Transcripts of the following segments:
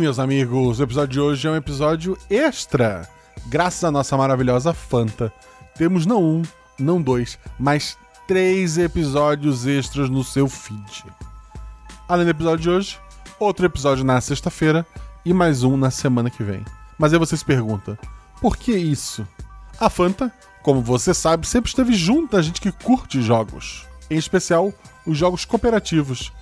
Meus amigos, o episódio de hoje é um episódio extra. Graças à nossa maravilhosa Fanta, temos não um, não dois, mas três episódios extras no seu feed. Além do episódio de hoje, outro episódio na sexta-feira e mais um na semana que vem. Mas aí você se pergunta, por que isso? A Fanta, como você sabe, sempre esteve junto da gente que curte jogos, em especial os jogos cooperativos.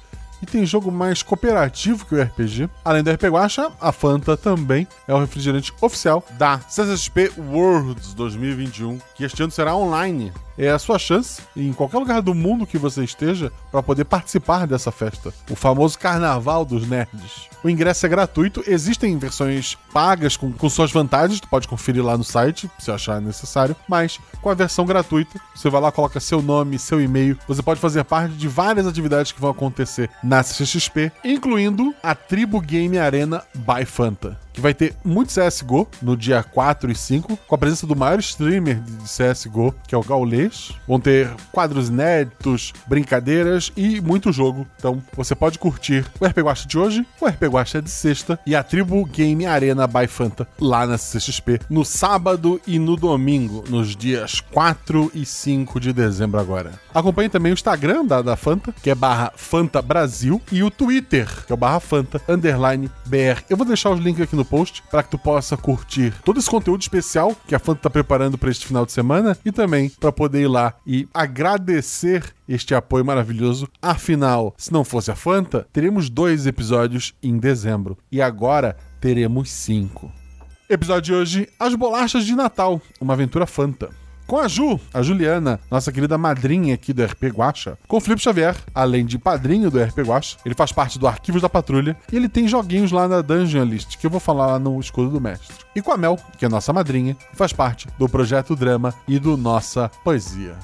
E tem jogo mais cooperativo que o RPG. Além do RPG Guacha, a Fanta também é o refrigerante oficial da CCXP Worlds 2021, que este ano será online é a sua chance, em qualquer lugar do mundo que você esteja, para poder participar dessa festa. O famoso Carnaval dos Nerds. O ingresso é gratuito, existem versões pagas com, com suas vantagens, tu pode conferir lá no site, se achar necessário, mas com a versão gratuita, você vai lá, coloca seu nome, seu e-mail, você pode fazer parte de várias atividades que vão acontecer na CXP, incluindo a Tribo Game Arena by Fanta que vai ter muito CSGO no dia 4 e 5, com a presença do maior streamer de CSGO, que é o Gaulês. Vão ter quadros inéditos, brincadeiras e muito jogo. Então você pode curtir o RP Guacha de hoje, o RP Guacha de sexta e a Tribo Game Arena by Fanta lá na CXP no sábado e no domingo, nos dias 4 e 5 de dezembro agora. Acompanhe também o Instagram da, da Fanta, que é barra Fanta Brasil, e o Twitter, que é o barra Fanta underline BR. Eu vou deixar os links aqui no post para que tu possa curtir todo esse conteúdo especial que a Fanta tá preparando para este final de semana e também para poder ir lá e agradecer este apoio maravilhoso. Afinal, se não fosse a Fanta, teríamos dois episódios em dezembro e agora teremos cinco. Episódio de hoje: As Bolachas de Natal, uma aventura Fanta com a Ju, a Juliana, nossa querida madrinha aqui do RP Guacha, com o Felipe Xavier, além de padrinho do RP Guacha, ele faz parte do Arquivos da Patrulha e ele tem joguinhos lá na Dungeon List, que eu vou falar lá no Escudo do Mestre. E com a Mel, que é nossa madrinha, faz parte do Projeto Drama e do Nossa Poesia.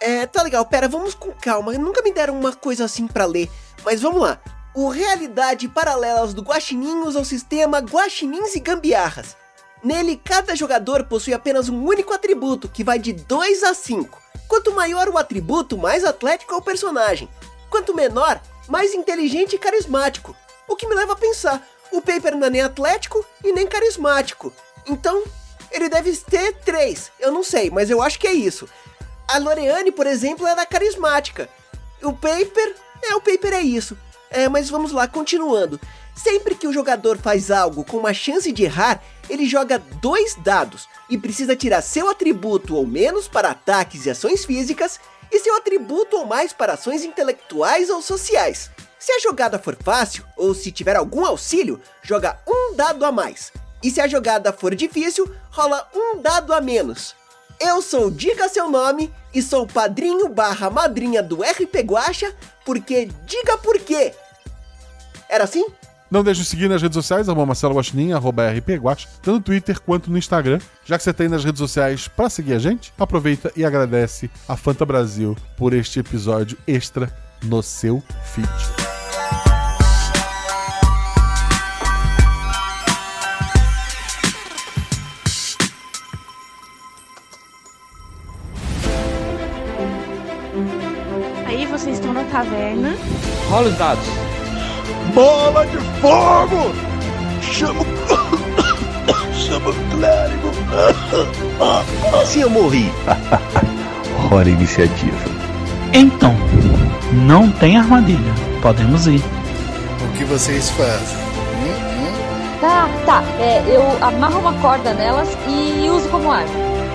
É, tá legal, pera, vamos com calma, nunca me deram uma coisa assim para ler, mas vamos lá. O Realidade Paralelas do Guaxinim usa o sistema Guaxinins e Gambiarras. Nele, cada jogador possui apenas um único atributo, que vai de 2 a 5. Quanto maior o atributo, mais atlético é o personagem. Quanto menor, mais inteligente e carismático. O que me leva a pensar, o Paper não é nem atlético e nem carismático. Então, ele deve ter 3. Eu não sei, mas eu acho que é isso. A Loreane, por exemplo, era carismática. O Paper, é, o Paper é isso. É, mas vamos lá, continuando. Sempre que o jogador faz algo com uma chance de errar, ele joga dois dados e precisa tirar seu atributo ou menos para ataques e ações físicas e seu atributo ou mais para ações intelectuais ou sociais. Se a jogada for fácil ou se tiver algum auxílio, joga um dado a mais. E se a jogada for difícil, rola um dado a menos. Eu sou Diga Seu Nome e sou padrinho barra madrinha do RP Guacha, porque diga por quê. Era assim? Não deixe de seguir nas redes sociais, arroba Marcelo Guaxinim, arroba rpguax, tanto no Twitter quanto no Instagram. Já que você tem nas redes sociais para seguir a gente, aproveita e agradece a Fanta Brasil por este episódio extra no seu feed. Aí vocês estão na taverna. Rola os dados. Bola de fogo! Chama. Chama o clérigo! Se eu morri. Hora iniciativa. Então, não tem armadilha. Podemos ir. O que vocês fazem? Tá, tá. É, eu amarro uma corda nelas e uso como arma.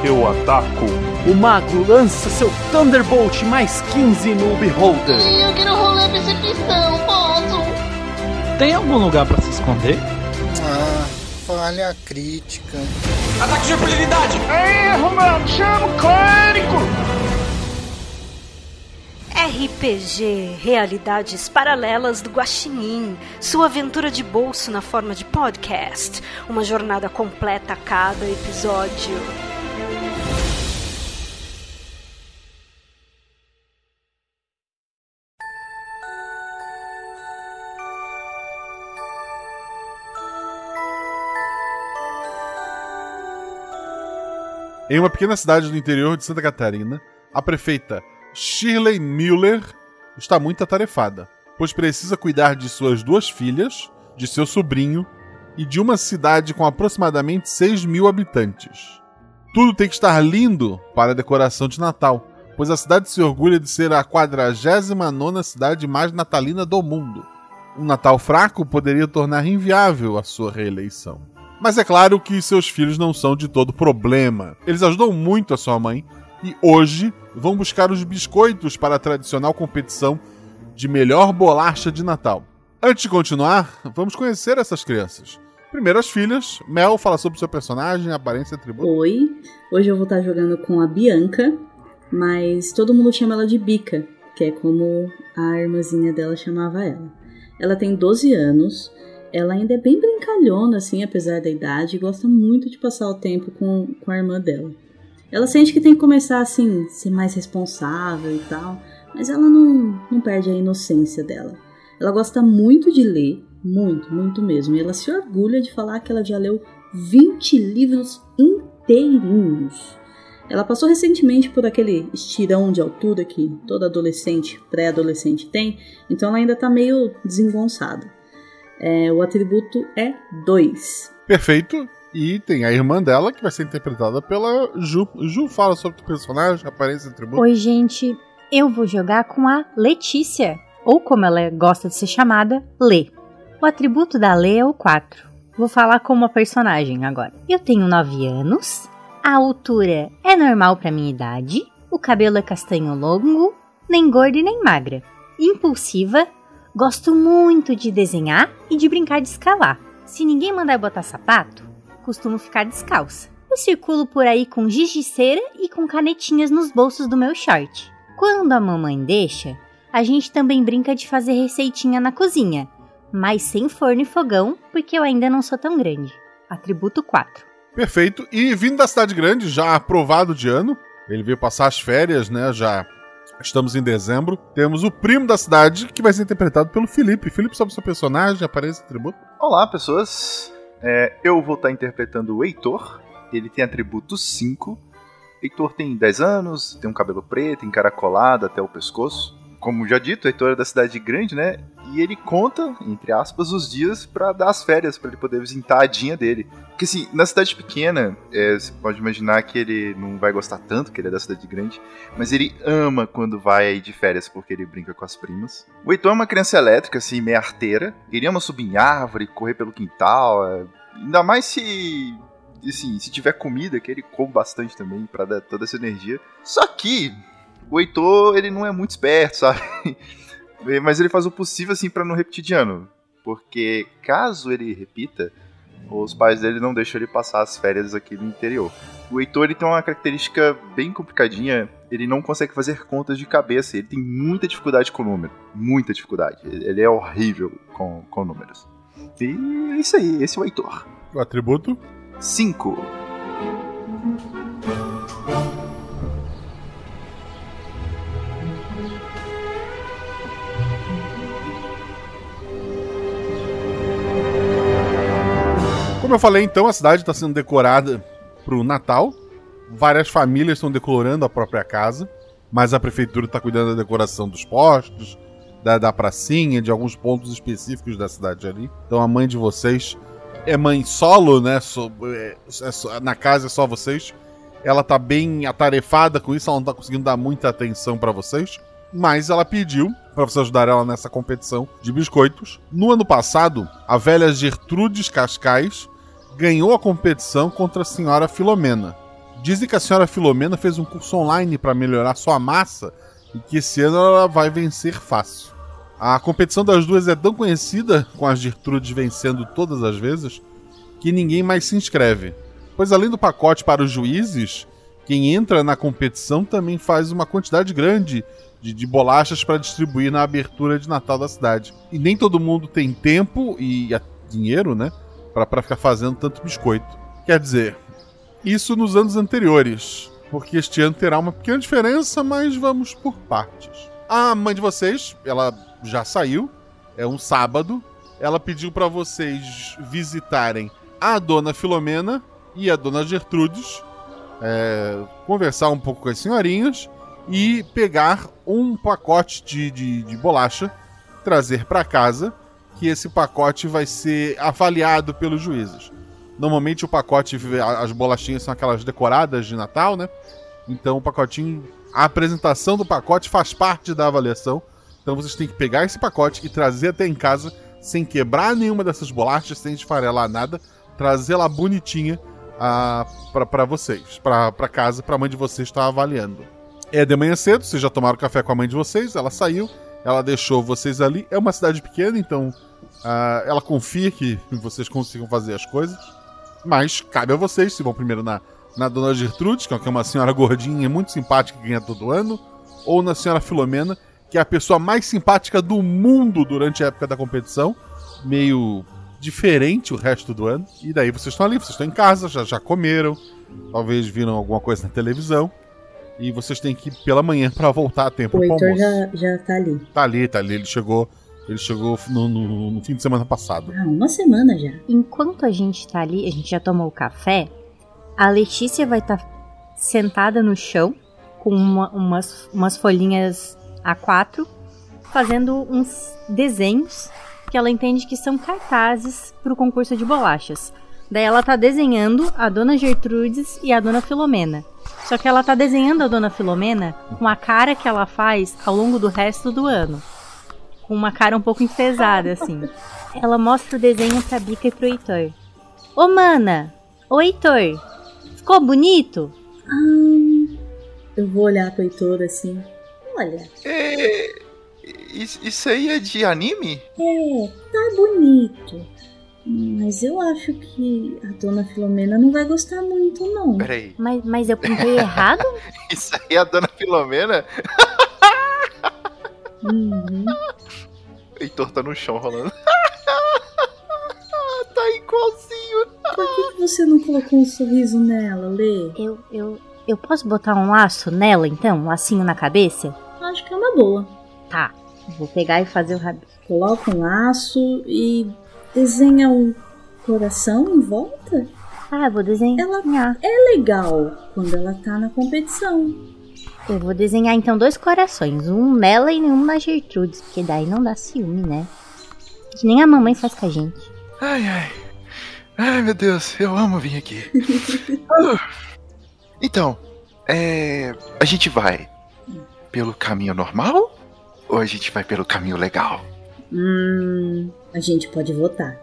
Eu ataco. O mago lança seu Thunderbolt mais 15 no Beholder. Eu quero rolar percepção, posso? Tem algum lugar para se esconder? Ah, falha crítica. Ataque de impunidade! Erro, mano! Chama o clérigo! RPG Realidades Paralelas do Guaxinim, sua aventura de bolso na forma de podcast, uma jornada completa a cada episódio. Em uma pequena cidade do interior de Santa Catarina, a prefeita Shirley Mueller está muito atarefada, pois precisa cuidar de suas duas filhas, de seu sobrinho e de uma cidade com aproximadamente 6 mil habitantes. Tudo tem que estar lindo para a decoração de Natal, pois a cidade se orgulha de ser a 49 cidade mais natalina do mundo. Um Natal fraco poderia tornar inviável a sua reeleição. Mas é claro que seus filhos não são de todo problema. Eles ajudam muito a sua mãe e hoje vão buscar os biscoitos para a tradicional competição de melhor bolacha de Natal. Antes de continuar, vamos conhecer essas crianças. Primeiro as filhas. Mel fala sobre seu personagem, aparência e atributo. Oi, hoje eu vou estar jogando com a Bianca, mas todo mundo chama ela de Bica, que é como a irmãzinha dela chamava ela. Ela tem 12 anos, ela ainda é bem brincalhona, assim, apesar da idade, e gosta muito de passar o tempo com, com a irmã dela. Ela sente que tem que começar, assim, ser mais responsável e tal, mas ela não, não perde a inocência dela. Ela gosta muito de ler, muito, muito mesmo, e ela se orgulha de falar que ela já leu 20 livros inteirinhos. Ela passou recentemente por aquele estirão de altura que todo adolescente, pré-adolescente tem, então ela ainda tá meio desengonçada. É, o atributo é 2. Perfeito. E tem a irmã dela, que vai ser interpretada pela Ju. Ju, fala sobre o personagem, aparência e atributo. Oi, gente. Eu vou jogar com a Letícia, ou como ela gosta de ser chamada, Lê. O atributo da Lê é o 4. Vou falar como a personagem agora. Eu tenho 9 anos, a altura é normal para minha idade, o cabelo é castanho longo, nem gorda e nem magra. Impulsiva, gosto muito de desenhar e de brincar de escalar. Se ninguém mandar botar sapato, costumo ficar descalça. Eu circulo por aí com giz de cera e com canetinhas nos bolsos do meu short. Quando a mamãe deixa, a gente também brinca de fazer receitinha na cozinha, mas sem forno e fogão, porque eu ainda não sou tão grande. Atributo 4. Perfeito. E vindo da cidade grande, já aprovado de ano, ele veio passar as férias, né? Já estamos em dezembro. Temos o primo da cidade, que vai ser interpretado pelo Felipe. Felipe, sobre o seu personagem, aparece atributo. Olá, pessoas. É, eu vou estar interpretando o Heitor. Ele tem atributo 5. Heitor tem 10 anos, tem um cabelo preto, encaracolado até o pescoço. Como já dito, Heitor é da cidade grande, né? E ele conta, entre aspas, os dias para dar as férias, para ele poder visitar a Dinha dele. Porque assim, na cidade pequena, é, você pode imaginar que ele não vai gostar tanto, que ele é da cidade grande, mas ele ama quando vai de férias, porque ele brinca com as primas. O Heitor é uma criança elétrica, assim, meio arteira. Ele ama subir em árvore, correr pelo quintal, é... ainda mais se assim, se tiver comida, que ele come bastante também para dar toda essa energia. Só que o Heitor, ele não é muito esperto, sabe? Mas ele faz o possível assim para não repetir de ano, porque caso ele repita, os pais dele não deixam ele passar as férias aqui no interior. O Heitor ele tem uma característica bem complicadinha, ele não consegue fazer contas de cabeça, ele tem muita dificuldade com número, muita dificuldade. Ele é horrível com, com números. E é isso aí, esse é o Heitor. O atributo? 5. Como eu falei, então, a cidade está sendo decorada para o Natal. Várias famílias estão decorando a própria casa, mas a prefeitura está cuidando da decoração dos postos, da, da pracinha, de alguns pontos específicos da cidade ali. Então a mãe de vocês é mãe solo, né? So, é, é, na casa é só vocês. Ela tá bem atarefada com isso, ela não tá conseguindo dar muita atenção para vocês. Mas ela pediu para você ajudar ela nessa competição de biscoitos. No ano passado, a velha Gertrudes Cascais ganhou a competição contra a senhora Filomena. Dizem que a senhora Filomena fez um curso online para melhorar sua massa e que esse ano ela vai vencer fácil. A competição das duas é tão conhecida, com as Gertrudes vencendo todas as vezes, que ninguém mais se inscreve. Pois além do pacote para os juízes, quem entra na competição também faz uma quantidade grande de, de bolachas para distribuir na abertura de Natal da cidade. E nem todo mundo tem tempo e dinheiro, né? Para ficar fazendo tanto biscoito. Quer dizer, isso nos anos anteriores, porque este ano terá uma pequena diferença, mas vamos por partes. A mãe de vocês, ela já saiu, é um sábado. Ela pediu para vocês visitarem a dona Filomena e a dona Gertrudes, é, conversar um pouco com as senhorinhas e pegar um pacote de, de, de bolacha, trazer para casa que esse pacote vai ser avaliado pelos juízes. Normalmente o pacote, as bolachinhas são aquelas decoradas de Natal, né? Então o pacotinho, a apresentação do pacote faz parte da avaliação. Então vocês têm que pegar esse pacote e trazer até em casa sem quebrar nenhuma dessas bolachas, sem esfarelar nada, trazer lá bonitinha ah, para vocês, para casa, para a mãe de vocês estar avaliando. É de manhã cedo, vocês já tomaram café com a mãe de vocês, ela saiu, ela deixou vocês ali. É uma cidade pequena, então ah, ela confia que vocês consigam fazer as coisas. Mas cabe a vocês, se vão primeiro na, na Dona Gertrude, que é uma senhora gordinha, muito simpática que ganha todo ano, ou na Senhora Filomena, que é a pessoa mais simpática do mundo durante a época da competição, meio diferente o resto do ano. E daí vocês estão ali, vocês estão em casa, já, já comeram, talvez viram alguma coisa na televisão. E vocês têm que ir pela manhã para voltar a tempo O Heitor já, já tá ali. Tá ali, tá ali. Ele chegou, ele chegou no, no- no fim de semana passado. Ah, uma semana já. Enquanto a gente tá ali, a gente já tomou o café, a Letícia vai estar sentada no chão com uma- umas, umas folhinhas A4, fazendo uns desenhos que ela entende que são cartazes pro concurso de bolachas. Daí ela tá desenhando a Dona Gertrudes e a Dona Filomena. Só que ela tá desenhando a Dona Filomena com a cara que ela faz ao longo do resto do ano. Com uma cara um pouco enfesada, assim. Ela mostra o desenho pra Bica e pro Heitor. Ô, mana! Ô, Heitor! Ficou bonito? Ah, eu vou olhar pro Heitor assim. Olha, É, isso, isso aí é de anime? é, tá bonito. Mas eu acho que a dona Filomena não vai gostar muito, não. Peraí, Mas, mas eu pintei errado? isso aí é a Dona Filomena? Uhum. Heitor tá no chão rolando. tá igualzinho. Por que, você não colocou um sorriso nela, Lê? Eu, eu, eu posso botar um laço nela, então? Um lacinho na cabeça? Acho que é uma boa. Tá. Vou pegar e fazer o rabinho. Coloca um laço e desenha um coração em volta. Ah, vou desenhar. Ela é legal quando ela tá na competição. Eu vou desenhar então dois corações, um nela e um na Gertrudes, porque daí não dá ciúme, né? Que nem a mamãe faz com a gente. Ai, ai. Ai, meu Deus, eu amo vir aqui. Uh, então, é. A gente vai pelo caminho normal? Ou a gente vai pelo caminho legal? Hum, a gente pode votar.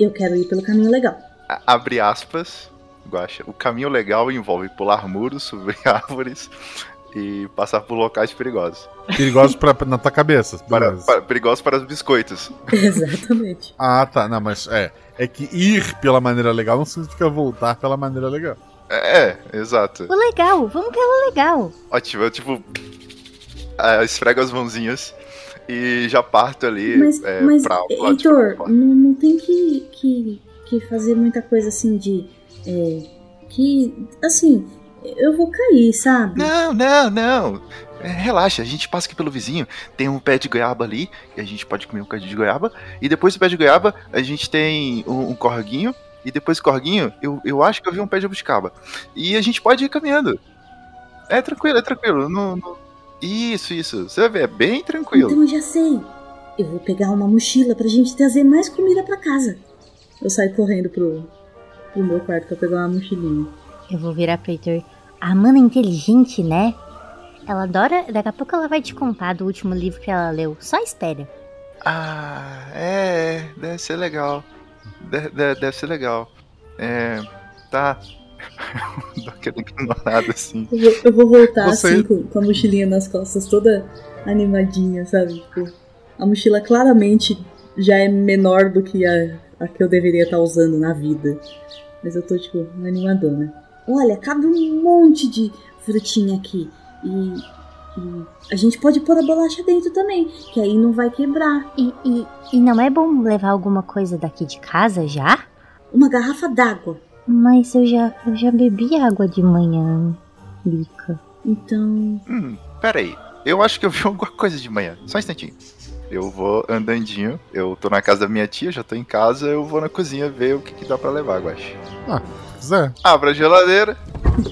Eu quero ir pelo caminho legal. A- Abre aspas, Guaxa. O caminho legal envolve pular muros, subir árvores e passar por locais perigosos. Perigosos pra, na tua cabeça. Para, para- perigosos para os biscoitos. Exatamente. Ah, tá. Não, mas é. É que ir pela maneira legal não significa voltar pela maneira legal. É, é, exato. O legal, vamos pelo legal. Ótimo, eu tipo. ah, esfrego as mãozinhas e já parto ali Mas, é, mas pra de Heitor, não, não tem que, que, que fazer muita coisa assim de. é, que. Assim, eu vou cair, sabe? Não, não, não. É, relaxa, a gente passa aqui pelo vizinho. Tem um pé de goiaba ali, e a gente pode comer um cadinho de goiaba. E depois do pé de goiaba, a gente tem um, um corguinho. E depois do corguinho, eu, eu acho que eu vi um pé de jabuticaba. E a gente pode ir caminhando. É tranquilo, é tranquilo. Não, não- Isso, isso. Você vai ver, é bem tranquilo. Então eu já sei. Eu vou pegar uma mochila pra gente trazer mais comida pra casa. Eu saio correndo pro, pro meu quarto pra pegar uma mochilinha. Eu vou virar pro Heitor. A mana é inteligente, né? Ela adora. Daqui a pouco ela vai te contar do último livro que ela leu. Só espera. Ah, é, deve ser legal. De- de- deve ser legal. É, tá. Dou aquela ignorada assim. Eu vou, eu vou voltar Você- assim com, com a mochilinha nas costas, toda animadinha, sabe? Tipo, a mochila claramente já é menor do que a, a que eu deveria estar usando na vida. Mas eu tô, tipo, animadona. Olha, cabe um monte de frutinha aqui. E, e a gente pode pôr a bolacha dentro também, que aí não vai quebrar. E, e, e não é bom levar alguma coisa daqui de casa já? Uma garrafa d'água. Mas eu já, eu já bebi água de manhã, Lica. Então. Hum, peraí. Eu acho que eu vi alguma coisa de manhã. Só um instantinho. Eu vou andandinho. Eu tô na casa da minha tia, já tô em casa. Eu vou na cozinha ver o que, que dá pra levar, Guache. Ah, Zé. Abra a geladeira.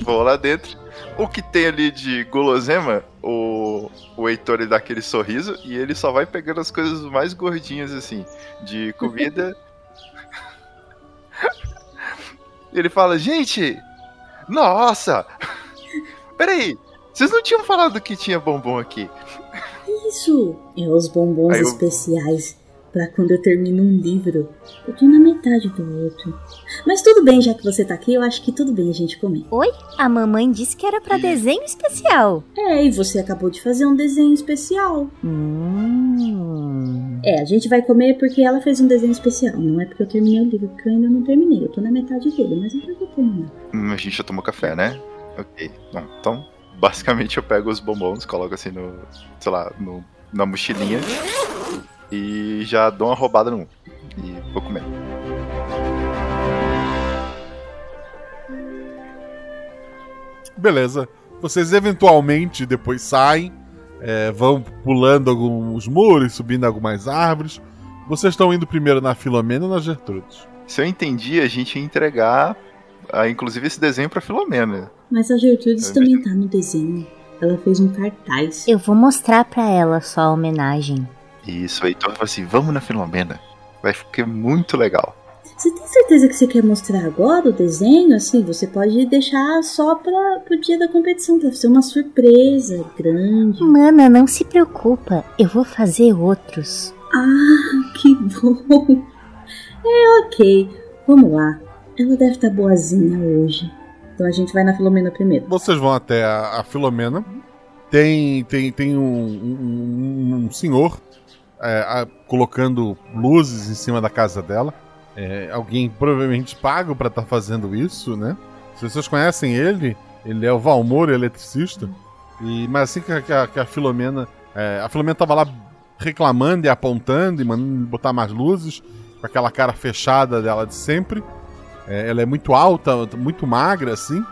Vou lá dentro. O que tem ali de gulosema, o, o, Heitor ele dá aquele sorriso e ele só vai pegando as coisas mais gordinhas, assim, de comida. ele fala, gente, nossa! Peraí, vocês não tinham falado que tinha bombom aqui? Isso! É os bombons eu- especiais pra quando eu termino um livro. Eu tô na metade do outro. Mas tudo bem, já que você tá aqui, eu acho que tudo bem a gente comer. Oi? A mamãe disse que era pra desenho especial. É, e você acabou de fazer um desenho especial. Hum. É, a gente vai comer porque ela fez um desenho especial. Não é porque eu terminei o livro, porque eu ainda não terminei. Eu tô na metade dele, mas eu vou terminar. Hum, a gente já tomou café, né? Ok. Bom, então, basicamente eu pego os bombons, coloco assim no, sei lá, no, na mochilinha e já dou uma roubada num. E vou comer. Beleza. Vocês eventualmente depois saem, é, vão pulando alguns muros, subindo algumas árvores. Vocês estão indo primeiro na Filomena ou na Gertrudes? Se eu entendi, a gente ia entregar, ah, inclusive, esse desenho pra Filomena. Mas a Gertrudes também tá no desenho. Ela fez um cartaz. Eu vou mostrar pra ela só a homenagem. Isso, o Heitor falou assim: vamos na Filomena. Vai ficar muito legal. Você tem certeza que você quer mostrar agora o desenho? Assim, você pode deixar só pra, pro dia da competição, pra ser uma surpresa grande. Mana, não se preocupa. Eu vou fazer outros. Ah, que bom. É, ok. Vamos lá. Ela deve estar boazinha hoje. Então a gente vai na Filomena primeiro. Vocês vão até a, a Filomena. Tem, tem, tem um, um- um senhor é, a- colocando luzes em cima da casa dela. É, alguém provavelmente pago pra estar fazendo isso, né? Se vocês conhecem ele, ele é o Valmor, eletricista. E, mas assim que a, que a- Filomena. é, a Filomena tava lá reclamando e apontando e mandando botar mais luzes, com aquela cara fechada dela de sempre. É, ela é muito alta, muito magra, assim.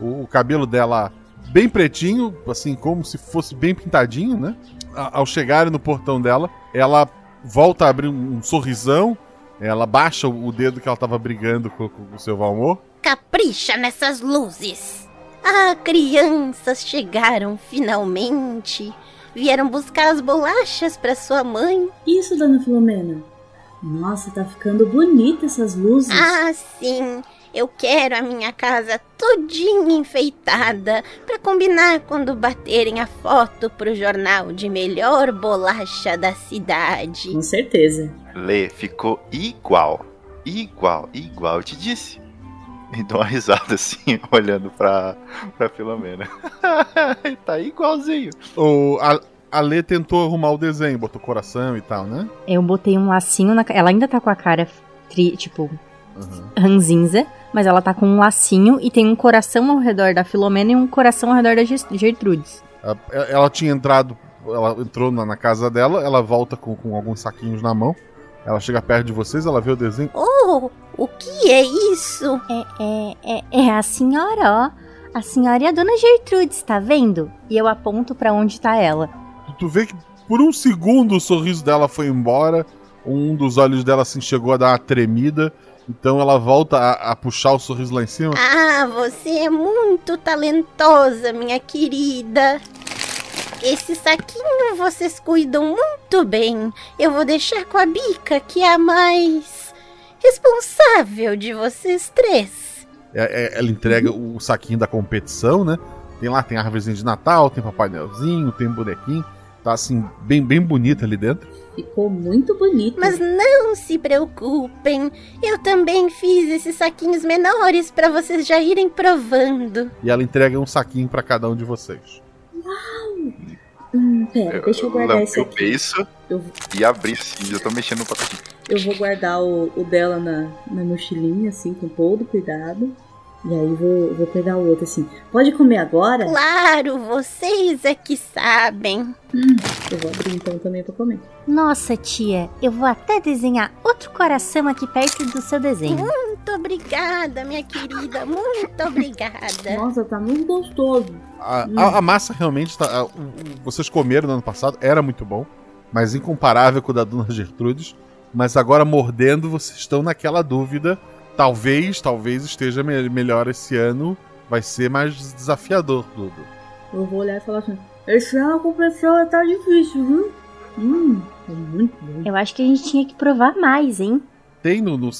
O, o cabelo dela bem pretinho, assim, como se fosse bem pintadinho, né? Ao chegarem no portão dela, ela volta a abrir um, um sorrisão. Ela baixa o o dedo que ela tava brigando com, com o seu Valmor. Capricha nessas luzes. Ah, crianças chegaram finalmente. Vieram buscar as bolachas para sua mãe. Isso, dona Filomena. Nossa, tá ficando bonita essas luzes. Ah, sim. Eu quero a minha casa todinha enfeitada para combinar quando baterem a foto pro jornal de melhor bolacha da cidade. Com certeza. Lê, ficou igual. Igual, igual, eu te disse. E dou uma risada assim, olhando pra, pra Filomena. tá igualzinho. O, a, a Lê tentou arrumar o desenho, botou coração e tal, né? Eu botei um lacinho na. Ela ainda tá com a cara, tri- tipo, ranzinza, mas ela tá com um lacinho e tem um coração ao redor da Filomena e um coração ao redor da Gertrudes. A- Ela tinha entrado, ela entrou na, na casa dela, ela volta com, com alguns saquinhos na mão. Ela chega perto de vocês, ela vê o desenho. Oh, o que é isso? É, é, é, é a senhora, ó. A senhora e a dona Gertrudes, tá vendo? E eu aponto pra onde tá ela. Tu, tu vê que por um segundo o sorriso dela foi embora, um dos olhos dela assim chegou a dar uma tremida, então ela volta a, a puxar o sorriso lá em cima. Ah, você é muito talentosa, minha querida. Esse saquinho vocês cuidam muito bem. Eu vou deixar com a Bica, que é a mais responsável de vocês três. É- é- ela entrega o saquinho da competição, né? Tem lá, tem árvorezinha de Natal, tem Papai Noelzinho, tem bonequinho. Tá assim, bem, bem bonita ali dentro. Ficou muito bonito. Mas não se preocupem, eu também fiz esses saquinhos menores para vocês já irem provando. E ela entrega um saquinho pra cada um de vocês. Hum, pera, deixa eu guardar esse eu aqui. Eu, e abri assim, eu tô mexendo no pacotinho. eu vou guardar o, o dela na, na mochilinha, assim, com todo cuidado. E aí vou, vou pegar o outro, assim. Pode comer agora? Claro, vocês é que sabem. Eu vou abrir então também pra comer. Nossa, tia, eu vou até desenhar outro coração aqui perto do seu desenho. Muito obrigada, minha querida, muito obrigada. Nossa, tá muito gostoso. A, Hum. a- a massa realmente tá. a- o- vocês comeram no ano passado, era muito bom, mas incomparável com o da Dona Gertrudes. Mas agora mordendo, vocês estão naquela dúvida. Talvez, talvez esteja me- melhor esse ano. Vai ser mais desafiador tudo. Eu vou olhar e falar assim: Esse ano com pessoa tá difícil, viu? Hum, é muito bom. Eu acho que a gente tinha que provar mais, hein? Tem no. no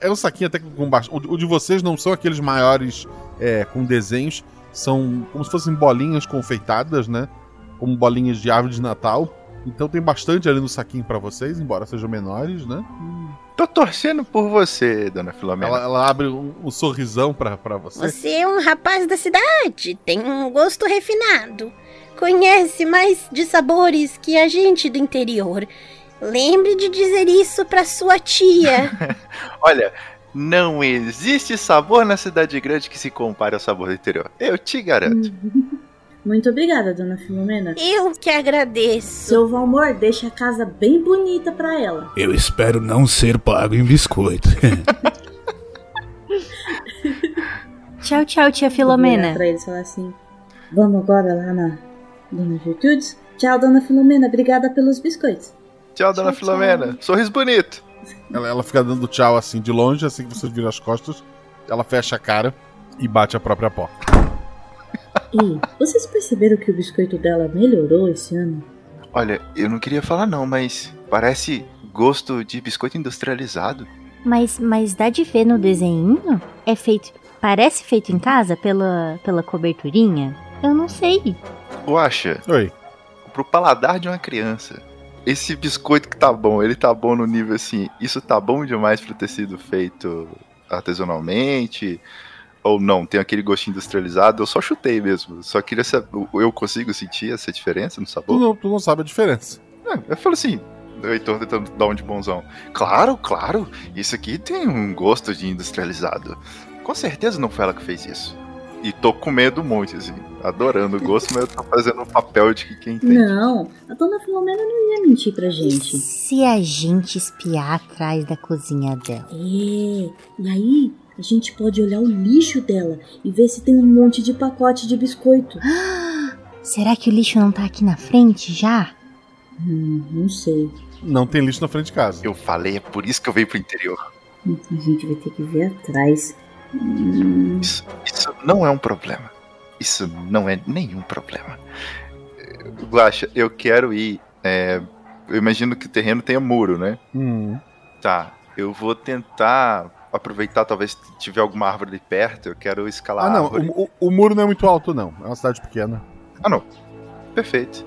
é um saquinho até com baixo. O, o de vocês não são aqueles maiores é, com desenhos. São como se fossem bolinhas confeitadas, né? Como bolinhas de árvore de Natal. Então tem bastante ali no saquinho para vocês, embora sejam menores, né? Tô torcendo por você, dona Filomena. Ela, ela abre um, um sorrisão pra, pra você. Você é um rapaz da cidade, tem um gosto refinado. Conhece mais de sabores que a gente do interior. Lembre de dizer isso pra sua tia. Olha, não existe sabor na cidade grande que se compare ao sabor do interior. Eu te garanto. Muito obrigada, dona Filomena. Eu que agradeço. Seu Valmor deixa a casa bem bonita pra ela. Eu espero não ser pago em biscoito. tchau, tchau, tia Filomena. Pra eles falar assim: Vamos agora lá na Dona Gertrudes? Tchau, dona Filomena. Obrigada pelos biscoitos. Tchau, dona Tchau, Filomena. Sorriso bonito. Ela, ela fica dando tchau assim de longe, assim que vocês viram as costas. Ela fecha a cara e bate a própria porta. E vocês perceberam que o biscoito dela melhorou esse ano? Olha, eu não queria falar não, mas parece gosto de biscoito industrializado. Mas, mas dá de ver no desenho? É feito. Parece feito em casa pela, pela coberturinha? Eu não sei. Guaxa, Oi. pro paladar de uma criança, esse biscoito que tá bom, ele tá bom no nível assim, isso tá bom demais pra ter sido feito artesanalmente? Ou não, tem aquele gostinho industrializado? Eu só chutei mesmo. Só queria saber, eu consigo sentir essa diferença no Tu sabor? não, tu não sabe a diferença. É, eu falo assim, o Heitor tentando dar um de bonzão. Claro, claro, isso aqui tem um gosto de industrializado. Com certeza não foi ela que fez isso. E tô com medo muito, assim, adorando o gosto, mas eu tô fazendo o papel de que quem entende. Não, a dona Filomena não ia mentir pra gente. Se a gente espiar atrás da cozinha dela? É, e aí a gente pode olhar o lixo dela e ver se tem um monte de pacote de biscoito. Será que o lixo não tá aqui na frente já? Hum, não sei. Não tem lixo na frente de casa. Eu falei, é por isso que eu venho pro interior. Hum, A gente vai ter que ver atrás. Hum, Isso, isso não é um problema. Isso não é nenhum problema. Guaxa, eu quero ir. é, eu imagino que o terreno tenha muro, né? Hum. Tá. Eu vou tentar aproveitar, talvez tiver alguma árvore ali perto. Eu quero escalar Ah, a não. árvore. O, o- o muro não é muito alto, não. É uma cidade pequena. Ah, não. Perfeito.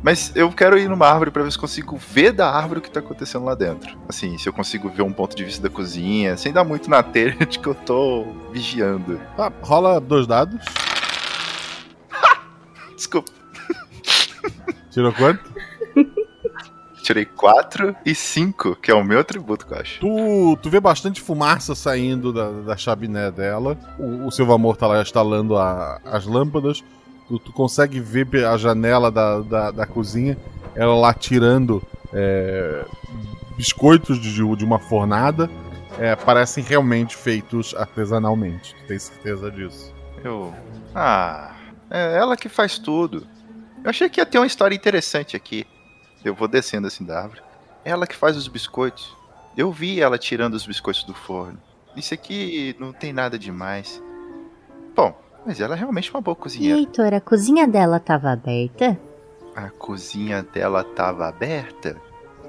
Mas eu quero ir numa árvore pra ver se consigo ver da árvore o que tá acontecendo lá dentro. Assim, se eu consigo ver um ponto de vista da cozinha, sem dar muito na telha de que eu tô vigiando. Tá, rola dois dados. Desculpa. Tirou quanto? Tirei 4 e 5, que é o meu atributo, que eu acho. Tu, tu vê bastante fumaça saindo da, da chaminé dela. O, o seu amor tá lá instalando a- as lâmpadas. Tu, tu consegue ver a janela da, da, da cozinha, ela lá tirando é, biscoitos de, de uma fornada. É, parecem realmente feitos artesanalmente. Tu tem certeza disso? Eu. Ah, é ela que faz tudo. Eu achei que ia ter uma história interessante aqui. Eu vou descendo assim da árvore. Ela que faz os biscoitos. Eu vi ela tirando os biscoitos do forno. Isso aqui não tem nada demais. Bom, mas ela é realmente uma boa E cozinheira. Heitor, a cozinha dela tava aberta? A cozinha dela tava aberta?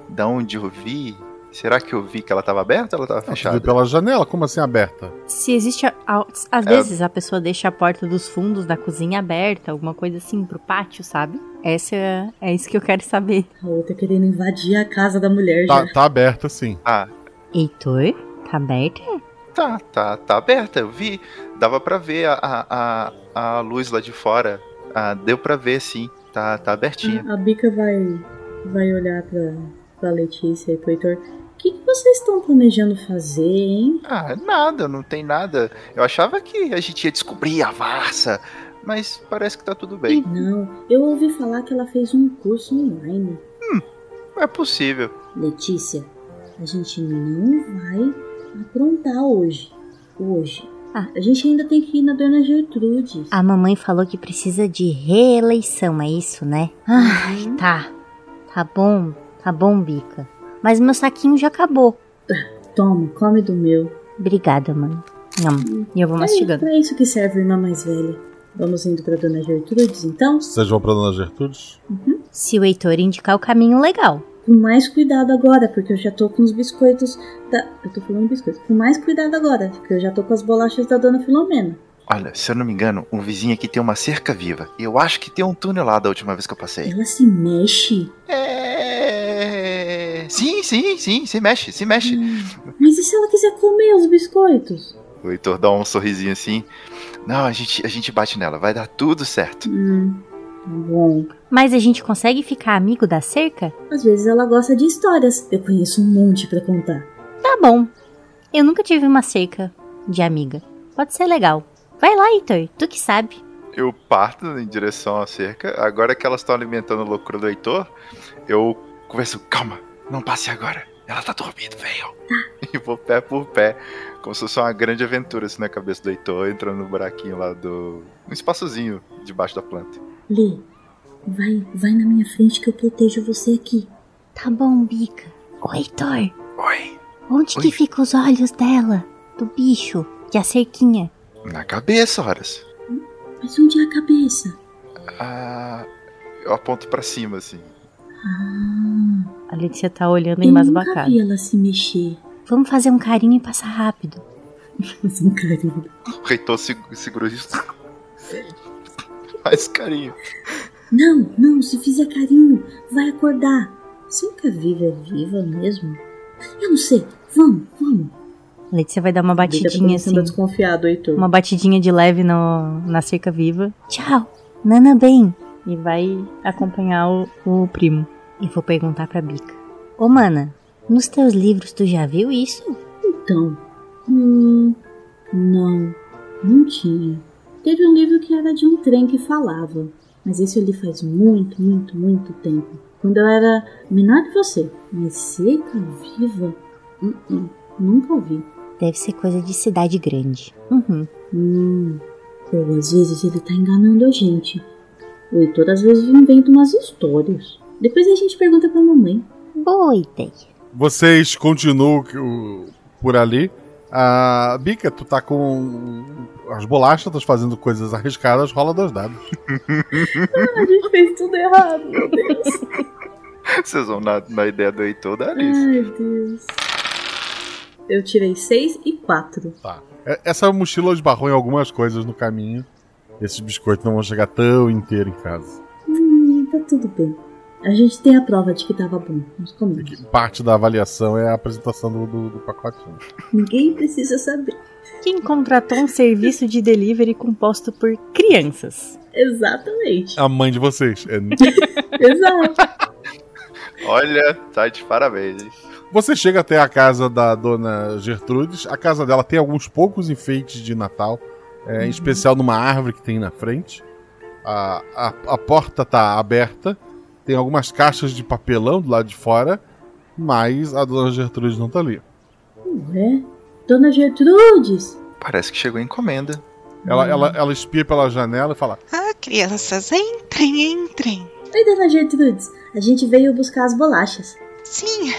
Da onde eu vi? Será que eu vi que ela tava aberta ou ela tava Ah, tu viu fechada? pela janela? Como assim aberta? Se existe. a- a- Às É. vezes a pessoa deixa a porta dos fundos da cozinha aberta, alguma coisa assim, pro pátio, sabe? Essa é, é isso que eu quero saber. a outra querendo invadir a casa da mulher Tá, já. tá aberta sim. Ah, Heitor, tá aberta? Tá, tá, tá aberta, eu vi. Dava pra ver a, a, a, a luz lá de fora. Ah, deu pra ver sim. Tá, tá abertinha. A, a Bica vai, vai olhar pra, pra Letícia e pro Heitor. O que, que vocês estão planejando fazer, hein? Ah, nada, não tem nada. Eu achava que a gente ia descobrir a Varsa, mas parece que tá tudo bem. Não, eu ouvi falar que ela fez um curso online. É possível. Letícia, a gente não vai aprontar hoje. Hoje. Ah. A gente ainda tem que ir na Dona Gertrude. A mamãe falou que precisa de reeleição, é isso, né? Ai, tá. Tá bom, tá bom, Bica. Mas meu saquinho já acabou. Toma, come do meu. Obrigada. Nham. E eu vou mastigando. É pra isso que serve a irmã mais velha. Vamos indo pra Dona Gertrudes, então? Vocês vão pra Dona Gertrudes? Uhum. Se o Heitor indicar o caminho legal. Com mais cuidado agora, porque eu já tô com os biscoitos da... Eu tô falando biscoitos. Com mais cuidado agora, porque eu já tô com as bolachas da Dona Filomena. Olha, se eu não me engano, um vizinho aqui tem uma cerca viva. E eu acho que tem um túnel lá da última vez que eu passei. Ela se mexe? É. Sim, sim, sim, se mexe, se mexe. Hum, mas e se ela quiser comer os biscoitos? O Heitor dá um sorrisinho assim. Não, a gente, a gente bate nela, vai dar tudo certo. Hum, bom. Mas a gente consegue ficar amigo da cerca? Às vezes ela gosta de histórias. Eu conheço um monte para contar. Tá bom. Eu nunca tive uma cerca de amiga. Pode ser legal. Vai lá, Heitor, tu que sabe. Eu parto em direção à cerca. Agora que elas estão alimentando a loucura do Heitor, eu converso, calma, não passe agora. Ela tá dormindo, velho. E vou pé por pé, como se fosse uma grande aventura assim na cabeça do Heitor, entrando no buraquinho lá do. um espaçozinho debaixo da planta. Lê, vai, vai na minha frente que eu protejo você aqui. Tá bom, Bica. Oi, Heitor. Oi. Onde Oi. que ficam os olhos dela? Do bicho? E a cerquinha? Na cabeça, horas. Mas onde é a cabeça? Ah. Eu aponto para cima, assim. Ah. A Letícia tá olhando eu embasbacada. nunca vi ela se mexer. Vamos fazer um carinho e passar rápido. fazer um carinho. O reitor segurou isso. Faz carinho. Não, não, se fizer carinho, vai acordar. Cerca viva é viva mesmo? Eu não sei. Vamos, vamos. A Letícia vai dar uma batidinha assim. desconfiado, Heitor. Uma batidinha de leve no, na cerca viva. Tchau, Nana bem. E vai acompanhar o, o primo. E vou perguntar pra Bica. Ô, mana, nos teus livros tu já viu isso? Então, hum, não, não tinha. Teve um livro que era de um trem que falava, mas esse eu li faz muito, muito, muito tempo. Quando eu era menor que você. Mas seca viva? Uh -uh, nunca vi. Deve ser coisa de cidade grande. Uhum. Hum, ou às vezes ele tá enganando a gente. O Heitor às vezes inventa umas histórias. Depois a gente pergunta pra mamãe. Boa ideia. Vocês continuam por ali. A Bica, tu tá com as bolachas, tá fazendo coisas arriscadas, rola dois dados. ah, a gente fez tudo errado, meu Deus. Vocês vão na, na ideia do Heitor da Alice. Ai, Deus. Eu tirei seis e quatro. Tá. Essa mochila esbarrou em algumas coisas no caminho. Esses biscoitos não vão chegar tão inteiro em casa. Hum, tá tudo bem. A gente tem a prova de que tava bom. Nós comemos. Parte da avaliação é a apresentação do, do, do pacotinho. Ninguém precisa saber. Quem contratou um serviço de delivery composto por crianças? Exatamente. A mãe de vocês. É... Exato. Olha, tá de parabéns. Hein? Você chega até a casa da dona Gertrudes. A casa dela tem alguns poucos enfeites de Natal, é, em especial numa árvore que tem na frente. A, a, a porta tá aberta. Tem algumas caixas de papelão do lado de fora, mas a dona Gertrudes não tá ali. Ué? Dona Gertrudes? Parece que chegou a encomenda. Ela, hum. ela, ela espia pela janela e fala: Ah, crianças, entrem, entrem. Oi, dona Gertrudes. A gente veio buscar as bolachas. Sim,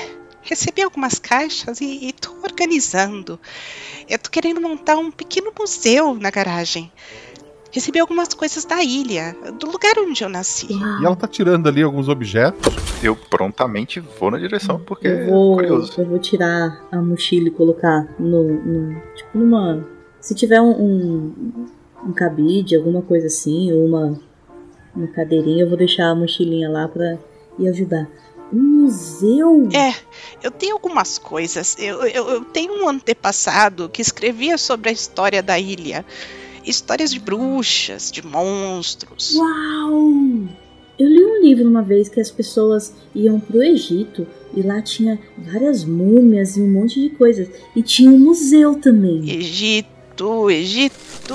recebi algumas caixas e, e tô organizando. Eu tô querendo montar um pequeno museu na garagem. Recebi algumas coisas da ilha, do lugar onde eu nasci. E ela tá tirando ali alguns objetos. Eu prontamente vou na direção, porque eu vou, é curioso. Eu vou tirar a mochila e colocar no. no tipo, numa. Se tiver um, um, um cabide, alguma coisa assim, ou uma, uma cadeirinha, eu vou deixar a mochilinha lá pra ir ajudar. Um museu? É, eu tenho algumas coisas. Eu, eu, eu tenho um antepassado que escrevia sobre a história da ilha histórias de bruxas, de monstros. Uau! Eu li um livro uma vez que as pessoas iam pro Egito e lá tinha várias múmias e um monte de coisas. E tinha um museu também. Egito, Egito.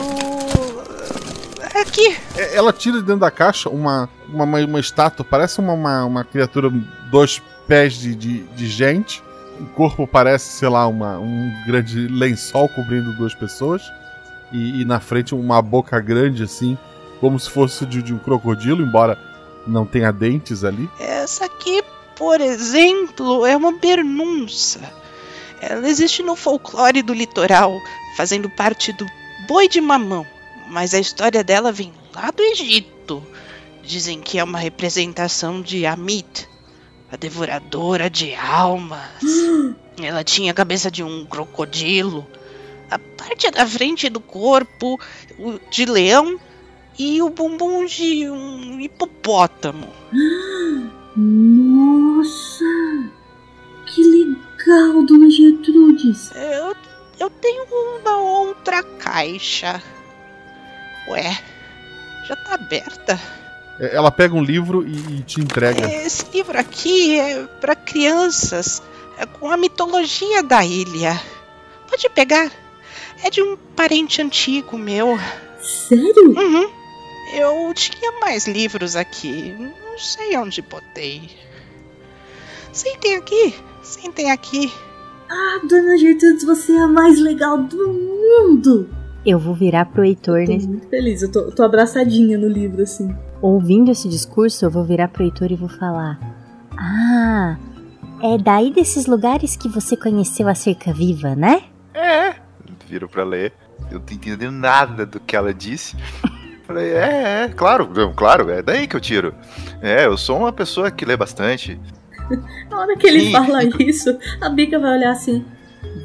Aqui. Ela tira dentro da caixa uma, uma, uma estátua, parece uma, uma, uma criatura, dois pés de, de, de gente. O corpo parece, sei lá, uma, um grande lençol cobrindo duas pessoas e, e, na frente uma boca grande assim, como se fosse de, de, um crocodilo, embora não tenha dentes ali. Essa aqui, por exemplo, é uma pernunça. Ela existe no folclore do litoral, fazendo parte do boi de mamão, mas a história dela vem lá do Egito. Dizem que é uma representação de Amit, a devoradora de almas. Ela tinha a cabeça de um crocodilo, a parte da frente do corpo de leão e o bumbum de um hipopótamo. Nossa! Que legal, dona Gertrudes! Eu, eu tenho uma outra caixa. Ué, já tá aberta. É, ela pega um livro e, e te entrega. Esse livro aqui é para crianças, é com a mitologia da ilha. Pode pegar. É de um parente antigo meu. Sério? Uhum. Eu tinha mais livros aqui. Não sei onde botei. Sentem aqui. Sentem aqui. Ah, dona Gertrudes, você é a mais legal do mundo! Eu vou virar pro Heitor Tô nesse. muito feliz, eu tô, tô abraçadinha no livro, assim. Ouvindo esse discurso, eu vou virar pro Heitor e vou falar: Ah, é daí desses lugares que você conheceu a cerca viva, né? É. Viro pra ler. Eu não tô entendendo nada do que ela disse. Falei, é, é, claro, claro, é daí que eu tiro. É, eu sou uma pessoa que lê bastante. Na hora que ele Sim. fala isso, a Bica vai olhar assim: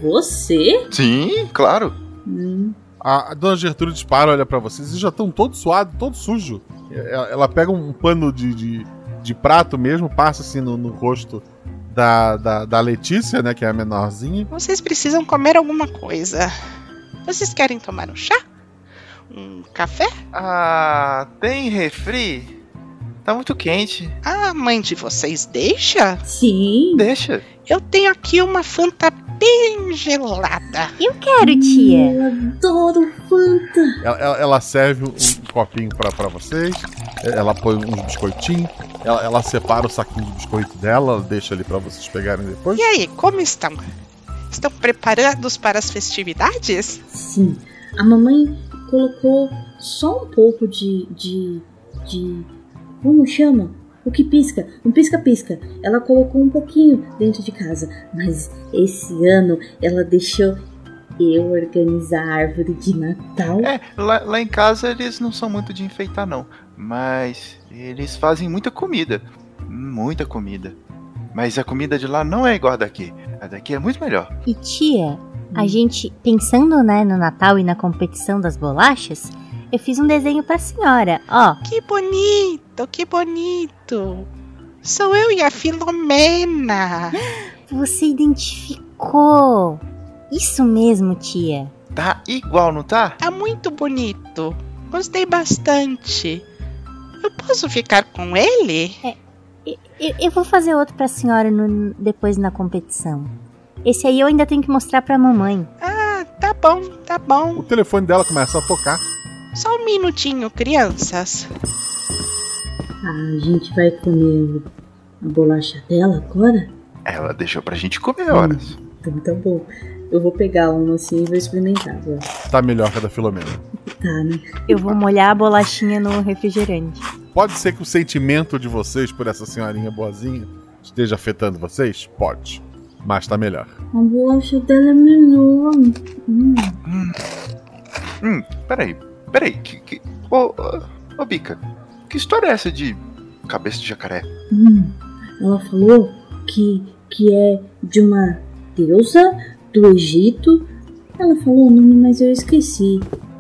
Você? Sim, claro. Hum, A, a dona Gertrudes para, olha pra vocês e já estão todos suados, todo sujo. Ela, ela pega um pano de, de, de prato mesmo, passa assim no, no rosto da, da, da Letícia, né, que é a menorzinha. Vocês precisam comer alguma coisa. Vocês querem tomar um chá? Um café? Ah, tem refri? Tá muito quente. A mãe de vocês deixa? Sim. Deixa. Eu tenho aqui uma Fanta bem gelada. Eu quero, tia. Eu adoro Fanta. Ela, ela- ela serve um, um copinho pra, pra vocês, ela põe uns biscoitinhos, ela, ela separa o saquinho de biscoito dela, ela deixa ali pra vocês pegarem depois. E aí, como estão? Estão preparados para as festividades? Sim. A mamãe colocou só um pouco de. de. de. Como chama? O que pisca? Um pisca-pisca. Ela colocou um pouquinho dentro de casa. Mas esse ano ela deixou eu organizar a árvore de Natal. É, lá, lá em casa eles não são muito de enfeitar, não. Mas eles fazem muita comida. Muita comida. Mas a comida de lá não é igual a daqui. A daqui é muito melhor. E tia, a gente, pensando né, no Natal e na competição das bolachas, eu fiz um desenho pra senhora, ó. Que bonito, que bonito. Sou eu e a Filomena. Você identificou. Isso mesmo, tia. Tá igual, não tá? Tá muito bonito. Gostei bastante. Eu posso ficar com ele? Eu, eu vou fazer outro pra senhora no- depois na competição. Esse aí eu ainda tenho que mostrar pra mamãe. Ah, tá bom, tá bom. O telefone dela começa a tocar. Só um minutinho, crianças. A gente vai comer a bolacha dela agora? Ela deixou pra gente comer horas. Então tá bom. Eu vou pegar uma assim e vou experimentar agora. Tá melhor que a da Filomena. Tá, né? Eu vou molhar a bolachinha no refrigerante. Pode ser que o sentimento de vocês por essa senhorinha boazinha esteja afetando vocês? Pode. Mas tá melhor. A bolacha dela é melhor. Hum. Hum, peraí. Peraí. Que, que... Ô, ô, ô, Bica. Que história é essa de cabeça de jacaré? Hum. Ela falou que, que é de uma deusa do Egito. Ela falou o nome, mas eu esqueci.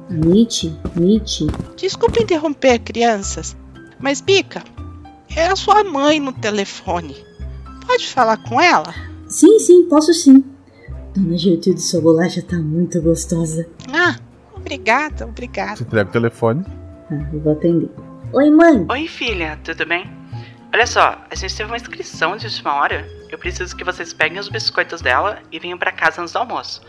Nietzsche? Nietzsche? Desculpa interromper, crianças. Mas, Bica, é a sua mãe no telefone. Pode falar com ela? Sim, sim, posso sim. Dona Gertrude, sua bolacha tá muito gostosa. Ah, obrigada, obrigada. Você entrega o telefone. Tá, eu vou atender. Oi, mãe. Oi, filha, tudo bem? Olha só, a gente teve uma inscrição de última hora. Eu preciso que vocês peguem os biscoitos dela e venham pra casa antes do almoço.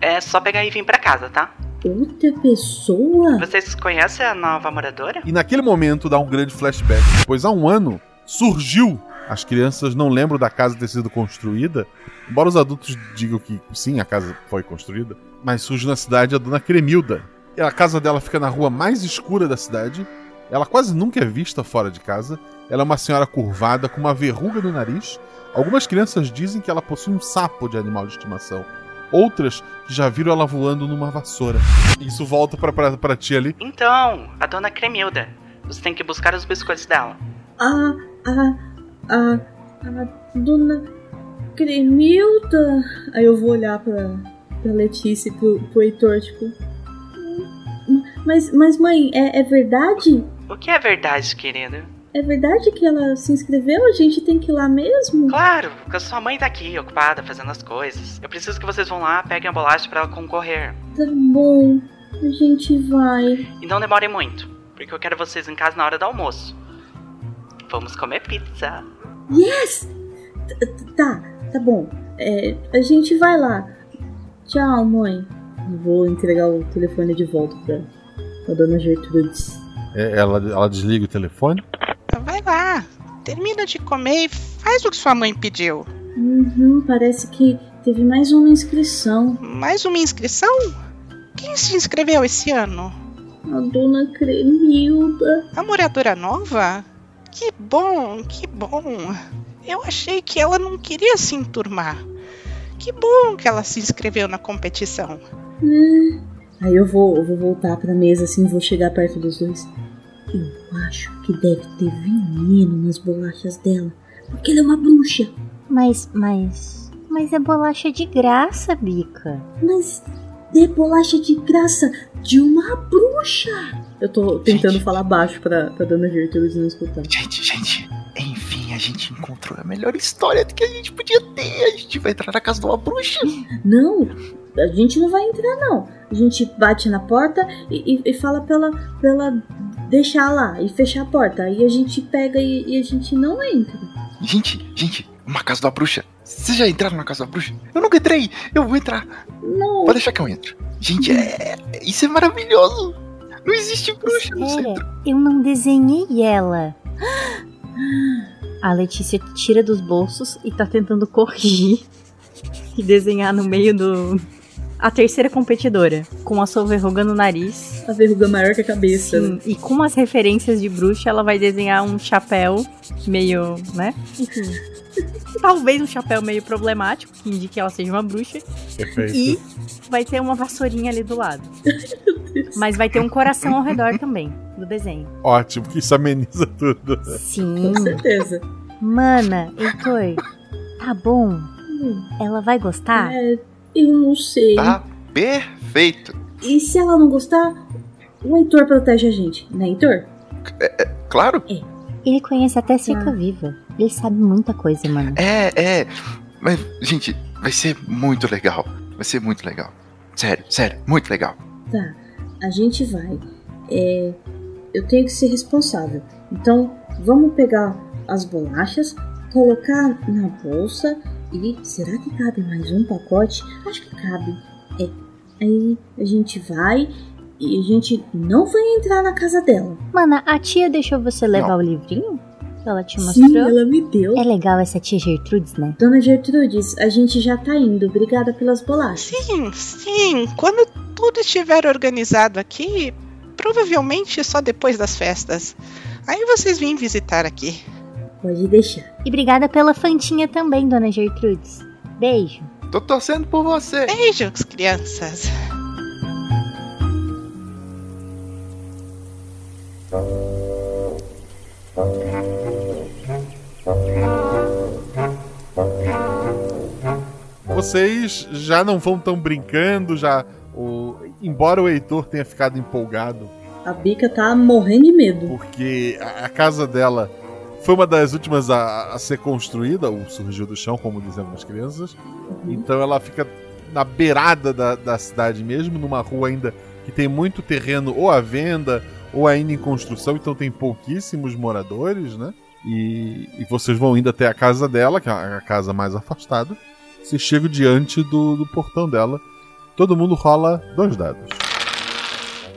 É só pegar e vir pra casa, tá? Outra pessoa? Vocês conhecem a nova moradora? E naquele momento dá um grande flashback. Pois há um ano surgiu. As crianças não lembram da casa ter sido construída. Embora os adultos digam que sim, a casa foi construída. Mas surge na cidade a dona Cremilda. E a casa dela fica na rua mais escura da cidade. Ela quase nunca é vista fora de casa. Ela é uma senhora curvada com uma verruga no nariz. Algumas crianças dizem que ela possui um sapo de animal de estimação. outras já viram ela voando numa vassoura. Isso volta pra, pra, pra ti ali. Então, a dona Cremilda. Você tem que buscar os biscoitos dela. A. A. A. A dona Cremilda. Aí eu vou olhar pra, pra Letícia e pro, pro Heitor, tipo. Mas, mas mãe, é, é verdade? O que é verdade, querida? É verdade que ela se inscreveu? A gente tem que ir lá mesmo? Claro, porque a sua mãe tá aqui, ocupada, fazendo as coisas. Eu preciso que vocês vão lá, peguem a bolacha para ela concorrer. Tá bom, a gente vai. E não demorem muito, porque eu quero vocês em casa na hora do almoço. Vamos comer pizza. Yes! Tá, tá bom. É, a gente vai lá. Tchau, mãe. Vou entregar o telefone de volta pra, pra dona Gertrudes. É, ela, ela desliga o telefone. Vai lá, termina de comer e faz o que sua mãe pediu. Uhum, parece que teve mais uma inscrição. Mais uma inscrição? Quem se inscreveu esse ano? A dona Cremilda. A moradora nova? Que bom, que bom. Eu achei que ela não queria se enturmar. Que bom que ela se inscreveu na competição. Hum. Aí eu vou, eu vou voltar pra mesa assim, vou chegar perto dos dois. Eu acho que deve ter veneno nas bolachas dela. Porque ela é uma bruxa. Mas, mas. Mas é bolacha de graça, Bica. Mas é bolacha de graça de uma bruxa. Eu tô tentando Gente. falar baixo pra, pra dona Gertrude não escutar. Gente, gente, enfim, a gente encontrou a melhor história que a gente podia ter. A gente vai entrar na casa de uma bruxa. Não, a gente não vai entrar, não. A gente bate na porta e, e- e fala pra ela, pra ela deixar lá e fechar a porta. Aí a gente pega e, e a gente não entra. Gente, gente, uma casa da bruxa. Vocês já entraram na casa da bruxa? Eu nunca entrei, eu vou entrar. Não. Pode deixar que eu entro. Gente, é, isso é maravilhoso. Não existe bruxa no Espera, centro. eu não desenhei ela. A Letícia tira dos bolsos e tá tentando corrigir e desenhar no meio do. A terceira competidora, com a sua verruga no nariz. A verruga maior que a cabeça. Sim, e com as referências de bruxa, ela vai desenhar um chapéu meio, né? Enfim. Talvez um chapéu meio problemático, que indique que ela seja uma bruxa. Perfeito. E vai ter uma vassourinha ali do lado. Mas vai ter um coração ao redor também, do desenho. Ótimo, que isso ameniza tudo. Sim. Com certeza. Mana, Heitor, tá bom. Ela vai gostar? É, eu não sei. Tá perfeito. E se ela não gostar, o Heitor protege a gente, né, Heitor? Claro. Ele conhece até cerca viva. Ele sabe muita coisa, mano. É, é. Mas, gente, vai ser muito legal. Vai ser muito legal. Sério, sério, muito legal. Tá, a gente vai. É, eu tenho que ser responsável. Então, vamos pegar as bolachas, colocar na bolsa e. Será que cabe mais um pacote? Acho que cabe. É. Aí a gente vai e a gente não vai entrar na casa dela. Mana, a tia deixou você levar Não. o livrinho? Que ela te mostrou? Sim, ela me deu. É legal essa tia Gertrudes, né? Dona Gertrudes, a gente já tá indo. Obrigada pelas bolachas. Sim, sim. Quando tudo estiver organizado aqui, provavelmente só depois das festas. Aí vocês vêm visitar aqui. Pode deixar. E obrigada pela fantinha também, dona Gertrudes. Beijo. Tô torcendo por você. Beijos, crianças. Vocês já não vão tão brincando, já. O... Embora o Heitor tenha ficado empolgado, A Bica tá morrendo de medo. porque a, a casa dela foi uma das últimas a, a ser construída, ou surgiu do chão, como dizem algumas crianças. Então ela fica na beirada da, da cidade mesmo, numa rua ainda que tem muito terreno ou à venda ou ainda em construção, então tem pouquíssimos moradores, né? E, e vocês vão indo até a casa dela, que é a casa mais afastada. Você chega diante do, do portão dela. Todo mundo rola dois dados.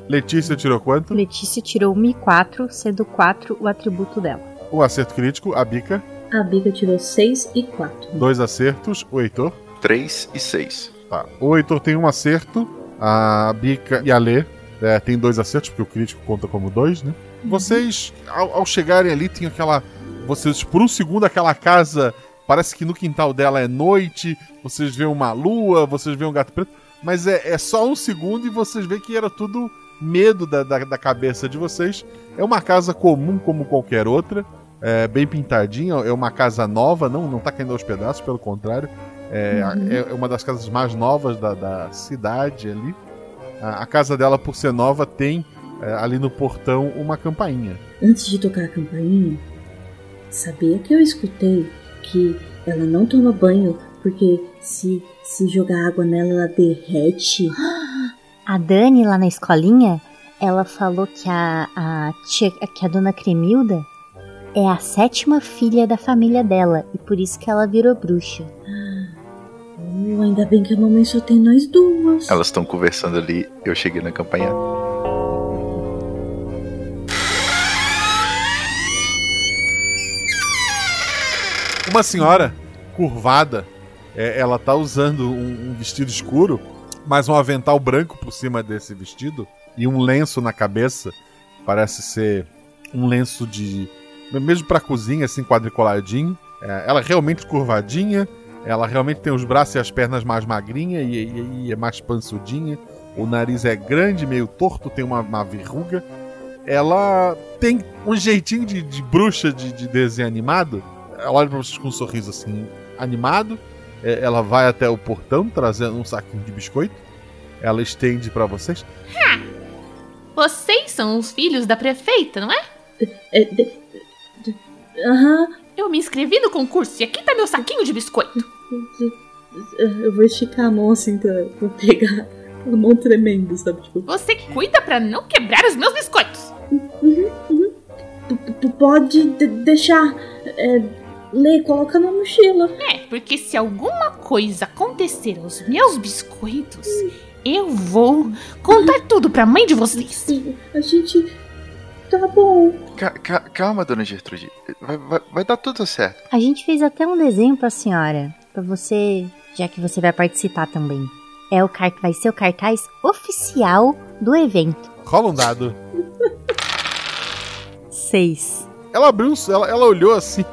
Letícia tirou quanto? Letícia tirou 1004, sendo 4 o atributo dela. Um acerto crítico, a Bica. A Bica tirou 6 e 4. Dois acertos, o Heitor. 3 e 6. Tá. O Heitor tem um acerto, a Bica e a Lê é, tem dois acertos, porque o crítico conta como dois, né? Vocês, ao, ao chegarem ali, tem aquela. Vocês, por um segundo, aquela casa Parece que no quintal dela é noite, vocês veem uma lua, vocês veem um gato preto, mas é, é só um segundo e vocês veem que era tudo medo da, da, da cabeça de vocês. É uma casa comum como qualquer outra, é, bem pintadinha, é uma casa nova, não, não tá caindo aos pedaços, pelo contrário. É, Uhum. é uma das casas mais novas da, da cidade ali. A, a casa dela, por ser nova, tem é, ali no portão uma campainha. Antes de tocar a campainha, sabia que eu escutei que ela não toma banho porque se, se jogar água nela ela derrete? A Dani lá na escolinha, ela falou que a, a tia, que a dona Cremilda é a sétima filha da família dela e por isso que ela virou bruxa. Oh, ainda bem que a mamãe só tem nós duas. Elas estão conversando ali, eu cheguei na campanha. Uma senhora curvada, é, ela tá usando um, um vestido escuro, mas um avental branco por cima desse vestido e um lenço na cabeça. Parece ser um lenço de. mesmo pra cozinha, assim, quadriculadinho. É, ela é realmente curvadinha, ela realmente tem os braços e as pernas mais magrinhas e, e- e é mais pansudinha. O nariz é grande, meio torto, tem uma, uma verruga. Ela tem um jeitinho de, de bruxa de, de desenho animado. Ela olha pra vocês com um sorriso assim, animado. É, Ela vai até o portão trazendo um saquinho de biscoito. Ela estende pra vocês. Vocês são os filhos da prefeita, não é? Aham. Eu me inscrevi no concurso e aqui tá meu saquinho de biscoito. Eu vou esticar a mão assim pra, pra pegar a mão tremendo, sabe? Tipo, Você cuida pra não quebrar os meus biscoitos. uhum, uhum. Tu, tu pode de- deixar. É, ler, coloca na mochila. É, porque se alguma coisa acontecer aos meus biscoitos, eu vou contar tudo pra mãe de vocês. A gente. Tá bom. Ca- ca- calma, dona Gertrude. Vai, vai- vai dar tudo certo. A gente fez até um desenho pra senhora, pra você, já que você vai participar também. É o car- vai ser o cartaz oficial do evento. Rola um dado. Seis. Ela abriu, um- ela, ela olhou assim,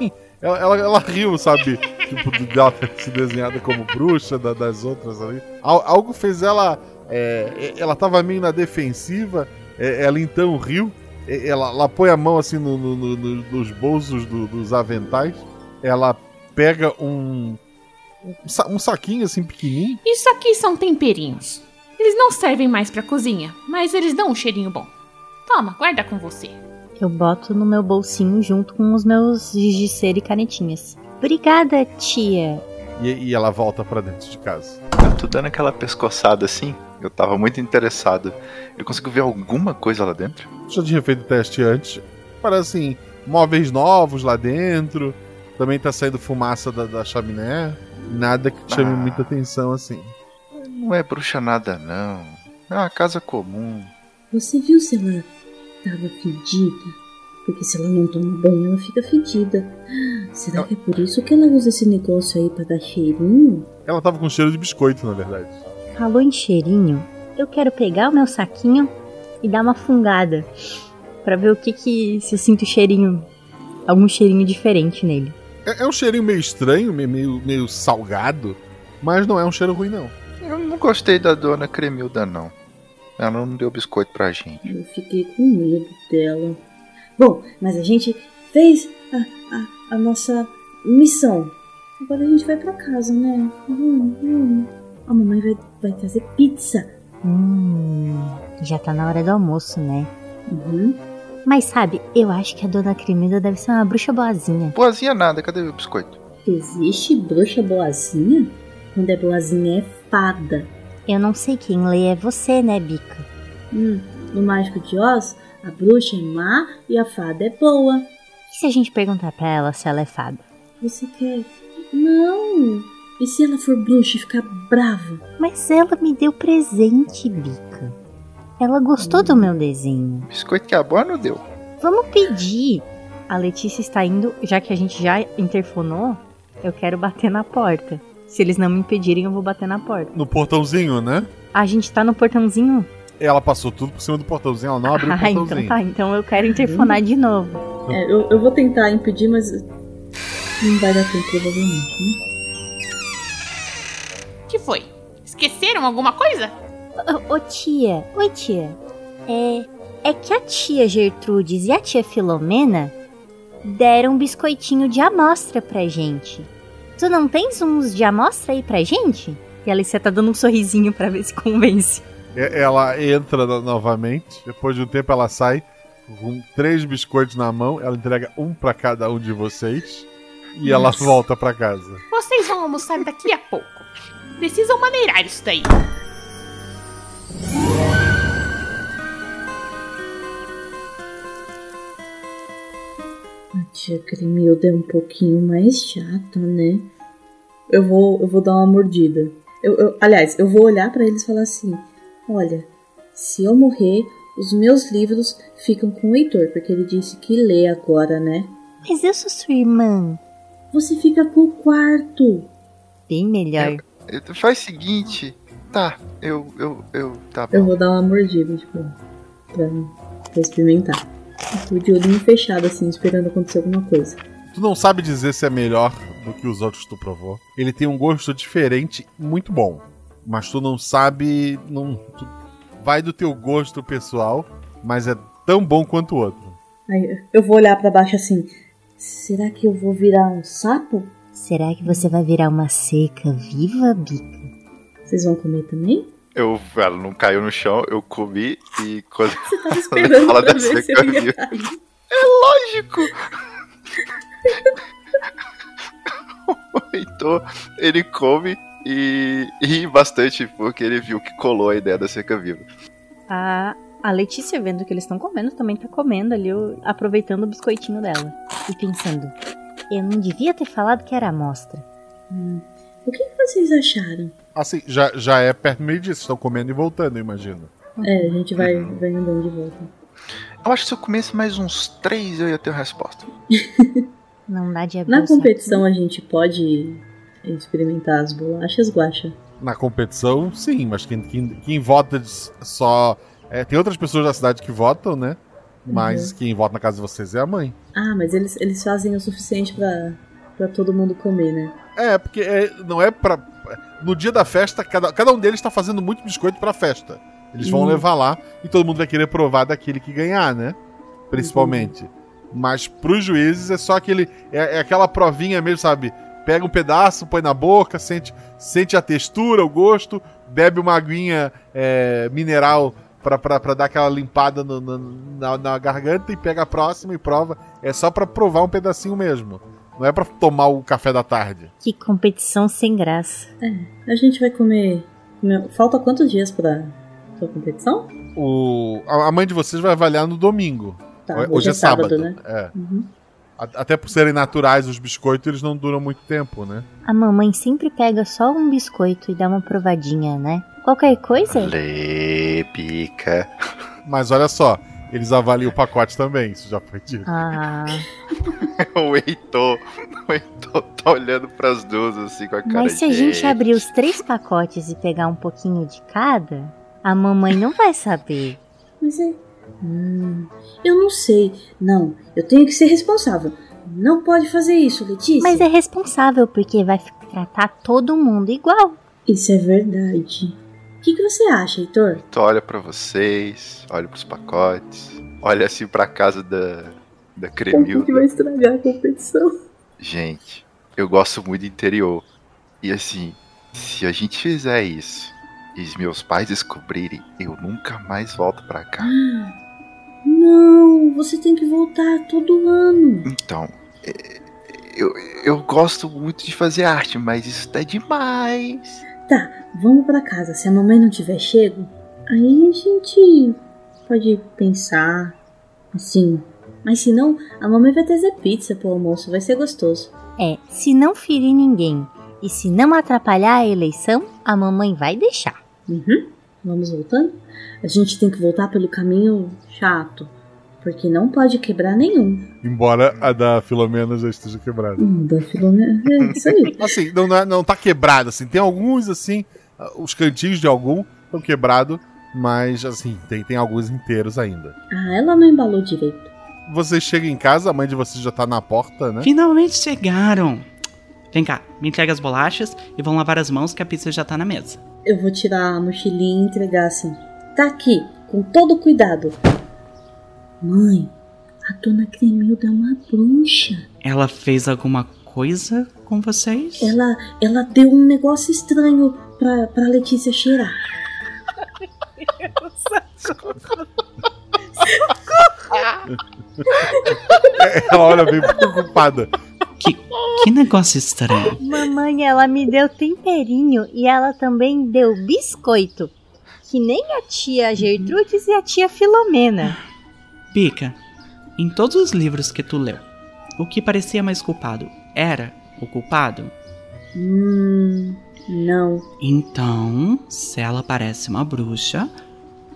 ela, ela, ela riu, sabe? tipo, de- dela se desenhada como bruxa da- das outras ali. Al- algo fez ela. é, ela tava meio na defensiva, é, ela então riu. Ela, ela põe a mão assim no- no- no- no- nos bolsos do- dos aventais. Ela pega um. Um saquinho assim pequenininho. Isso aqui são temperinhos. Eles não servem mais pra cozinha, mas eles dão um cheirinho bom. Toma, guarda com você. Eu boto no meu bolsinho junto com os meus giz de cera e canetinhas. Obrigada, tia. E, e ela volta pra dentro de casa. Eu tô dando aquela pescoçada assim. Eu tava muito interessado. Eu consigo ver alguma coisa lá dentro? Já tinha feito o teste antes. Parece assim, móveis novos lá dentro. Também tá saindo fumaça da, da chaminé. Nada que te chame Ah. muita atenção assim. Não é bruxa nada, não. É uma casa comum. Você viu se ela tava fedida? Porque se ela não toma banho, ela fica fedida. Será que é por isso que ela usa esse negócio aí pra dar cheirinho? Ela tava com cheiro de biscoito, na verdade. Falou em cheirinho, eu quero pegar o meu saquinho e dar uma fungada. Pra ver o que que. se eu sinto cheirinho. algum cheirinho diferente nele. É, é um cheirinho meio estranho, meio, meio, meio salgado. Mas não é um cheiro ruim, não. Eu não gostei da dona Cremilda, não. Ela não deu biscoito pra gente. Eu fiquei com medo dela. Bom, mas a gente fez a, a, a nossa missão. Agora a gente vai pra casa, né? Hum, hum. A mamãe vai, vai trazer pizza. Hum, já tá na hora do almoço, né? Uhum. Mas sabe, eu acho que a dona Cremilda deve ser uma bruxa boazinha. Boazinha nada, cadê o biscoito? Existe bruxa boazinha? Quando é boazinha é fada. Eu não sei quem lê é você, né, Bica? Hum, no Mágico de Oz, a bruxa é má e a fada é boa. E se a gente perguntar pra ela se ela é fada? Você quer? Não! E se ela for bruxa e ficar brava? Mas ela me deu presente, Bica. Ela gostou do meu desenho. Biscoito que a boa não deu. Vamos pedir. A Letícia está indo, já que a gente já interfonou, eu quero bater na porta. Se eles não me impedirem, eu vou bater na porta. No portãozinho, né? A gente tá no portãozinho? Ela passou tudo por cima do portãozinho, ela não abriu o Ah, portãozinho. então tá. Então eu quero interfonar de novo. É, eu, eu vou tentar impedir, mas. Não vai dar tempo, provavelmente, né? que foi? Esqueceram alguma coisa? Ô, ô, tia, oi tia. É, é que a tia Gertrudes e a tia Filomena deram um biscoitinho de amostra pra gente. Tu não tens uns de amostra aí pra gente? E a Alicia tá dando um sorrisinho pra ver se convence. Ela entra no- novamente, depois de um tempo ela sai com três biscoitos na mão, ela entrega um pra cada um de vocês e ela Nossa. volta pra casa. Vocês vão almoçar daqui a pouco. Precisam maneirar isso daí. A tia Cremilda é um pouquinho mais chata, né? Eu vou, eu vou dar uma mordida. Eu, eu- aliás, eu vou olhar pra eles e falar assim: Olha, se eu morrer, os meus livros ficam com o Heitor, porque ele disse que lê agora, né? Mas eu sou sua irmã. Você fica com o quarto. Bem melhor. Eu- Faz o seguinte. Tá, eu. eu, eu tá bom. Eu vou dar uma mordida, tipo, pra, pra experimentar. Tô de olhinho fechado, assim, esperando acontecer alguma coisa. Tu não sabe dizer se é melhor do que os outros que tu provou. Ele tem um gosto diferente, muito bom. Mas tu não sabe. Não, tu- vai do teu gosto pessoal, mas é tão bom quanto o outro. Aí eu vou olhar pra baixo assim: Será que eu vou virar um sapo? Será que você vai virar uma seca viva, Bica? Vocês vão comer também? Eu, ela não caiu no chão, eu comi e quando Você tava esperando ela pra descer, ver se eu ia. É lógico! o Heitor, ele come e ri bastante porque ele viu que colou a ideia da seca viva. A, a Letícia, vendo que eles estão comendo, também tá comendo ali, aproveitando o biscoitinho dela. E pensando, eu não devia ter falado que era amostra. Hum, O que, que vocês acharam? Assim, já, já é perto do meio-dia, vocês estão comendo e voltando, eu imagino. É, a gente vai, vai andando de volta. Eu acho que se eu comesse mais uns três, eu ia ter a resposta. Não dá de abrir Na competição a gente pode experimentar as bolachas, Guaxa? Na competição, sim, mas quem, quem, quem vota só. é, tem outras pessoas da cidade que votam, né? Mas Uhum. quem vota na casa de vocês é a mãe. Ah, mas eles, eles fazem o suficiente pra, pra todo mundo comer, né? É, porque é, não é pra. No dia da festa, cada, cada um deles tá fazendo muito biscoito pra festa. Eles vão Hum. levar lá e todo mundo vai querer provar daquele que ganhar, né? Principalmente. Mas pros juízes é só aquele. É, é aquela provinha mesmo, sabe? Pega um pedaço, põe na boca, sente, sente a textura, o gosto, bebe uma aguinha é, mineral pra, pra, pra dar aquela limpada no- no- na, na garganta e pega a próxima e prova. É só pra provar um pedacinho mesmo. Não é pra tomar o café da tarde. Que competição sem graça. É, a gente vai comer. comer- Falta quantos dias pra sua competição? O, a a mãe de vocês vai avaliar no domingo. Tá, hoje, hoje é é sábado, sábado. né? É. Uhum. Até por serem naturais, os biscoitos eles não duram muito tempo, né? A mamãe sempre pega só um biscoito e dá uma provadinha, né? Qualquer coisa? Lê, pica. Mas olha só, eles avaliam o pacote também, isso já foi dito. Ah, o Heitor, o Heitor tá olhando pras duas assim com a cara mas se a gente abrir os três pacotes e pegar um pouquinho de cada, a mamãe não vai saber. Mas é. Hum, eu não sei. Não, eu tenho que ser responsável. Não pode fazer isso, Letícia. Mas é responsável porque vai tratar todo mundo igual. Isso é verdade. O que, que você acha, Heitor? Tu olha pra vocês, olha pros pacotes, olha assim pra casa da, da Cremilda. que vai estragar a competição? Gente, eu gosto muito do interior. E assim, se a gente fizer isso e os meus pais descobrirem, eu nunca mais volto pra cá. Não, você tem que voltar todo ano. Então, é, eu, eu gosto muito de fazer arte, mas isso tá demais. Tá, vamos pra casa. Se a mamãe não tiver chego, aí a gente pode pensar assim. Mas se não, a mamãe vai trazer pizza pro almoço, vai ser gostoso. É, se não ferir ninguém e se não atrapalhar a eleição, a mamãe vai deixar. Uhum. Vamos voltando? A gente tem que voltar pelo caminho chato, porque não pode quebrar nenhum. Embora a da Filomena já esteja quebrada. Hum, da Filomena. É isso aí. Assim, não, não, é- tá quebrada, assim. Tem alguns, assim, ah, os cantinhos de algum estão quebrados, mas, assim, tem, tem alguns inteiros ainda. Ah, ela não embalou direito. Vocês chegam em casa, a mãe de vocês já tá na porta, né? Finalmente chegaram! Vem cá, me entrega as bolachas e vão lavar as mãos que a pizza já tá na mesa. Eu vou tirar a mochilinha e entregar assim. Tá aqui, com todo cuidado. Mãe, a dona Cremilda é uma bruxa. Ela fez alguma coisa com vocês? Ela, ela deu um negócio estranho pra, pra Letícia cheirar. Ela olha bem preocupada. Que, que negócio estranho. Mamãe, ela me deu temperinho e ela também deu biscoito. Que nem a tia Gertrudes e a tia Filomena. Pica, em todos os livros que tu leu, o que parecia mais culpado era o culpado? Hum, não. Então, se ela parece uma bruxa,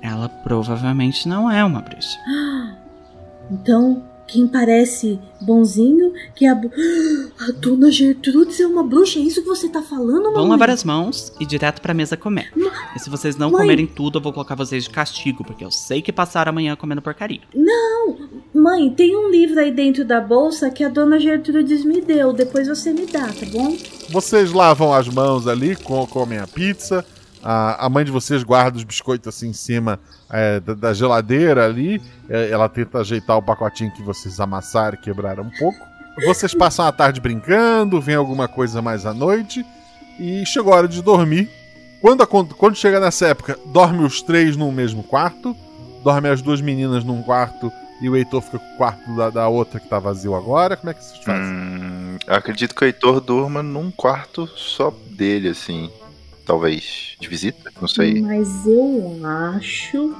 ela provavelmente não é uma bruxa. Então, quem parece bonzinho, que é a, a dona Gertrudes é uma bruxa, é isso que você tá falando, mamãe? Vão lavar as mãos e direto pra mesa comer. E se vocês não Mãe. comerem tudo, eu vou colocar vocês de castigo, porque eu sei que passaram amanhã comendo porcaria. Não, mãe, tem um livro aí dentro da bolsa que a dona Gertrudes me deu, depois você me dá, tá bom? Vocês lavam as mãos ali, com- comem a pizza. A, a mãe de vocês guarda os biscoitos assim em cima é, da, da geladeira ali. É, ela tenta ajeitar o pacotinho que vocês amassaram e quebraram um pouco. Vocês passam a tarde brincando, vem alguma coisa mais à noite. E chegou a hora de dormir. Quando, acon- quando chega nessa época, dorme os três no mesmo quarto. Dorme as duas meninas num quarto e o Heitor fica com o quarto da, da outra que tá vazio agora. Como é que vocês fazem? Hum, acredito que o Heitor durma num quarto só dele, assim. Talvez de visita, não sei. Mas eu acho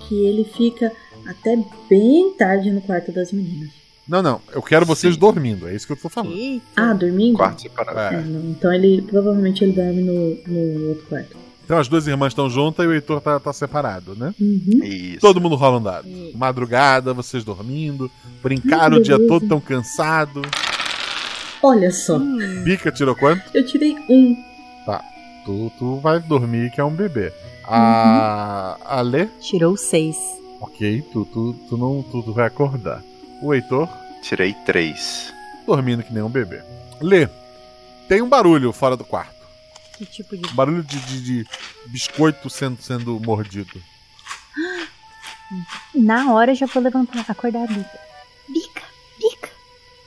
que ele fica até bem tarde no quarto das meninas. Não, não. Eu quero vocês dormindo. É isso que eu tô falando. Ah, dormindo? Quarto separado. É, não, então ele provavelmente ele dorme no, no outro quarto. Então as duas irmãs estão juntas e o Heitor tá, tá separado, né? Uhum. Isso. Todo mundo rola um dado. Madrugada, vocês dormindo. Brincaram o dia todo, tão cansado. Olha só, Bica tirou quanto? eu tirei um. Tu, tu vai dormir, que é um bebê. A. A Lê? Tirou seis. Ok, tu, tu, tu não tu, tu vai acordar. O Heitor? Tirei três. Dormindo que nem um bebê. Lê, tem um barulho fora do quarto. Que tipo de. Barulho de, de, de biscoito sendo, sendo mordido. Na hora já vou levantar, acordar a Bica. Bica, Bica,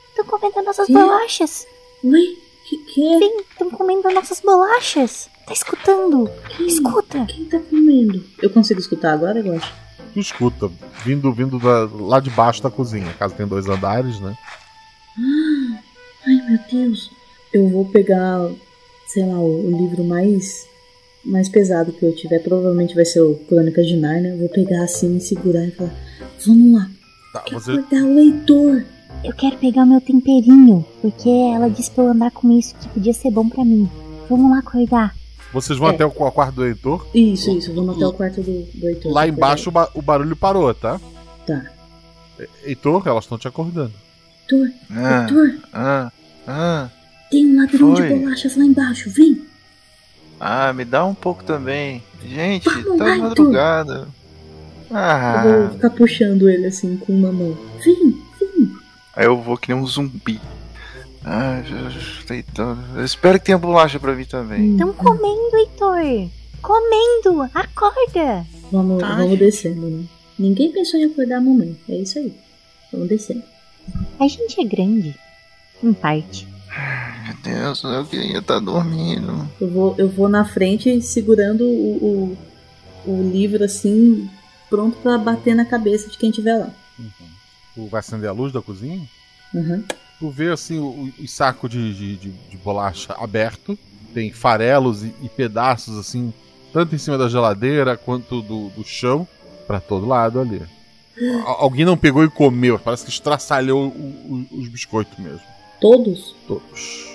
estão comendo nossas bolachas. Oi? Que que é? Vem, estão comendo nossas bolachas. Tá escutando? Escuta. Quem tá comendo? Eu consigo escutar agora, eu acho. Tu escuta, vindo, vindo da- lá de baixo da cozinha. A casa tem dois andares, né? Ah, Ai, meu Deus. Eu vou pegar, sei lá, o, o livro mais mais pesado que eu tiver. Provavelmente vai ser o Crônicas de Narnia. Eu vou pegar assim, segurar e falar: Vamos lá. Tá, Quer você. acordar o leitor. Eu quero pegar meu temperinho, porque ela disse pra eu andar com isso, que podia ser bom pra mim. Vamos lá acordar. Vocês vão É. até o qu- quarto do Heitor. Isso, isso. Vamos até o quarto do, do Heitor. Lá embaixo o, ba- o barulho parou, tá? Tá. Heitor, elas estão te acordando. Heitor, Ah, Heitor, ah, ah. tem um ladrão de Oi. bolachas lá embaixo. Vem. Ah, me dá um pouco também. Gente, Vamos tá lá, madrugada. Eu Ah. vou ficar puxando ele assim com uma mão. Vem. Aí eu vou que nem um zumbi. Ah, já- já- deitando. Eu espero que tenha bolacha pra mim também. Estão comendo, Heitor. Comendo. Acorda. Vamos, Ai. vamos descendo, né? Ninguém pensou em acordar a mamãe. É isso aí. Vamos descendo. A gente é grande. Em parte. Meu Deus, eu queria estar dormindo. Eu vou, eu vou na frente segurando o, o, o livro assim, pronto pra bater na cabeça de quem tiver lá. Tu vai acender a luz da cozinha? Uhum. Tu vê assim o, o saco de, de, de- de bolacha aberto. Tem farelos e, e pedaços assim, tanto em cima da geladeira quanto do, do chão, pra todo lado ali. Al- alguém não pegou e comeu, parece que estraçalhou o- o- os biscoitos mesmo. Todos? Todos.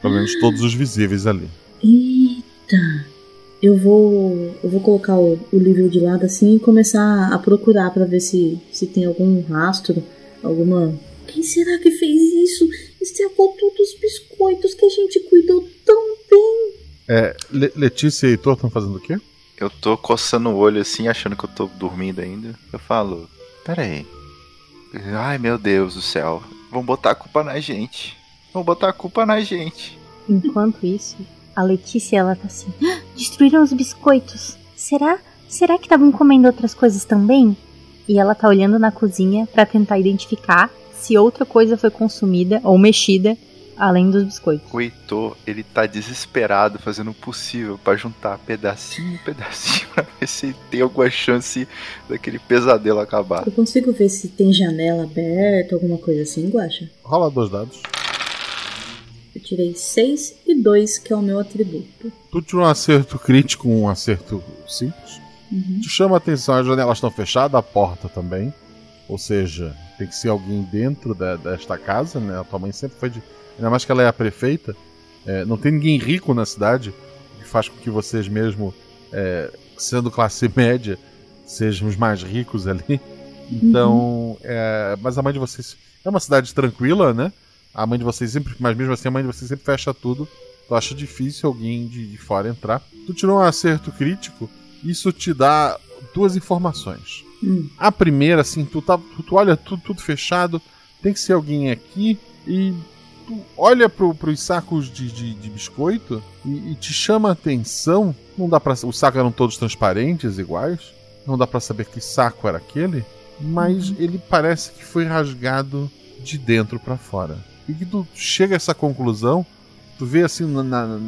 Pelo menos todos os visíveis ali. Eita! Eu vou, eu vou colocar o, o livro de lado assim e começar a procurar pra ver se, se tem algum rastro, alguma. Quem será que fez isso? Estragou todos os biscoitos que a gente cuidou tão bem. É, Le- Letícia e Heitor estão fazendo o quê? Eu tô coçando o olho assim, achando que eu tô dormindo ainda. Eu falo, pera aí. Ai, meu Deus do céu. Vão botar a culpa na gente. Vão botar a culpa na gente. Enquanto isso, a Letícia ela tá assim: "Ah, destruíram os biscoitos. Será? Será que estavam comendo outras coisas também? E ela tá olhando na cozinha pra tentar identificar se outra coisa foi consumida ou mexida além dos biscoitos. O Heitor, ele tá desesperado, fazendo o possível pra juntar pedacinho em pedacinho pra ver se tem alguma chance daquele pesadelo acabar. Eu consigo ver se tem janela aberta, alguma coisa assim, Guacha? Rola dois dados. Eu tirei 6 e 2, que é o meu atributo. Tu tirou um acerto crítico, um acerto simples. Uhum. Te chama a atenção, as janelas estão fechadas, a porta também. Ou seja, tem que ser alguém dentro da- desta casa, né? A tua mãe sempre foi de. Ainda mais que ela é a prefeita. é, não tem ninguém rico na cidade, o que faz com que vocês mesmo, é, sendo classe média, sejam os mais ricos ali. Então, é, mas a mãe de vocês é uma cidade tranquila, né? A mãe de vocês sempre, mas mesmo assim a mãe de vocês sempre fecha tudo. Tu acha difícil alguém de, de fora entrar. Tu tirou um acerto crítico, isso te dá duas informações. Hum. A primeira, assim, tu, tá, tu, tu olha tudo, tudo fechado, tem que ser alguém aqui e tu olha pro, pros sacos de, de, de biscoito e, e te chama a atenção. Não dá para Os sacos eram todos transparentes, iguais. Não dá pra saber que saco era aquele, mas ele parece que foi rasgado de dentro pra fora. E que tu chega a essa conclusão, tu vê assim na, na, na-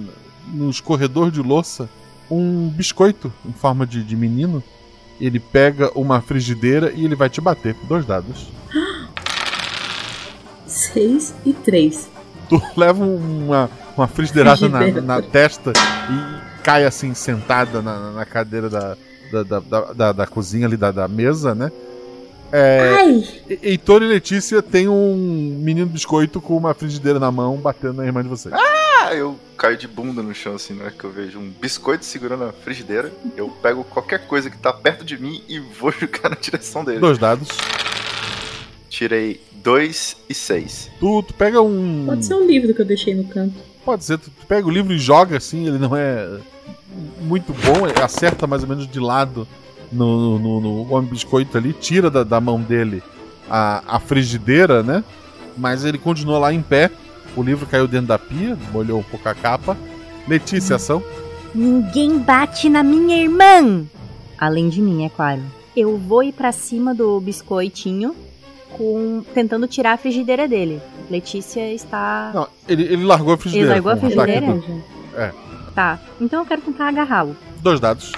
no escorredor de louça um biscoito em forma de, de menino. Ele pega uma frigideira e ele vai te bater. Dois dados. 6 e 3. Tu leva uma, uma frigideirada na, na testa e cai assim, sentada na, na cadeira da, da, da, da, da- da cozinha ali, da, da mesa, né? É, Ai! E- Heitor e Letícia tem um menino biscoito com uma frigideira na mão batendo na irmã de vocês. Ah, eu caio de bunda no chão assim, na hora que eu vejo um biscoito segurando a frigideira. Eu pego qualquer coisa que tá perto de mim e vou jogar na direção dele. Dois dados. Tirei dois e seis. Tu, tu pega um. Pode ser um livro que eu deixei no canto. Pode ser, tu tu pega o livro e joga assim, ele não é muito bom, ele acerta mais ou menos de lado no, no, no homem biscoito ali, tira da, da mão dele a, a frigideira, né? Mas ele continua lá em pé. O livro caiu dentro da pia, molhou um pouco a capa. Letícia, ação. Ninguém bate na minha irmã! Além de mim, é claro. Eu vou ir pra cima do biscoitinho com tentando tirar a frigideira dele. Letícia está. Não, ele, ele largou a frigideira. Ele largou a frigideira? do- É. Tá. Então eu quero tentar agarrá-lo. Dois dados.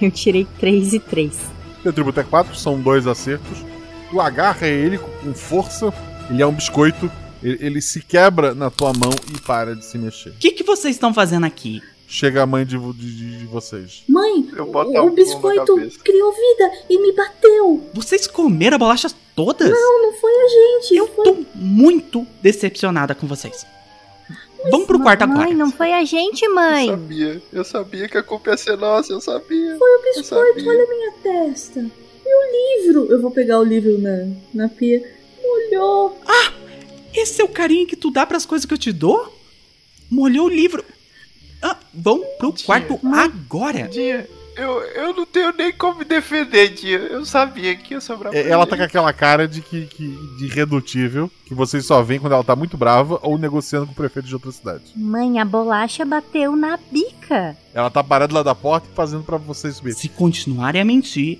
Eu tirei 3 e 3. Teu tributo é 4, são dois acertos. Tu agarra ele com força, ele é um biscoito, ele, ele se quebra na tua mão e para de se mexer. O que, que vocês estão fazendo aqui? Chega a mãe de, de- de- de vocês. Mãe, boto a o, o biscoito criou vida e me bateu. Vocês comeram bolachas todas? Não, não foi a gente. Eu tô muito decepcionada com vocês. Vamos pro quarto agora. Mãe, não foi a gente, mãe. Eu sabia, eu sabia que a culpa ia ser nossa, eu sabia. Foi o biscoito, olha a minha testa. E o livro? Eu vou pegar o livro na, na pia. Molhou. Esse é o carinho que tu dá pras coisas que eu te dou? Molhou o livro. Ah, vamos pro quarto agora. Dia, eu, eu não tenho nem como me defender, Dia. Eu sabia que ia sobrar É, pra Ela tá com aquela cara de, que, que- de irredutível, que vocês só veem quando ela tá muito brava ou negociando com o prefeito de outra cidade. Mãe, a bolacha bateu na bica. Ela tá parada lá da porta e fazendo pra vocês subir. Se continuarem a mentir,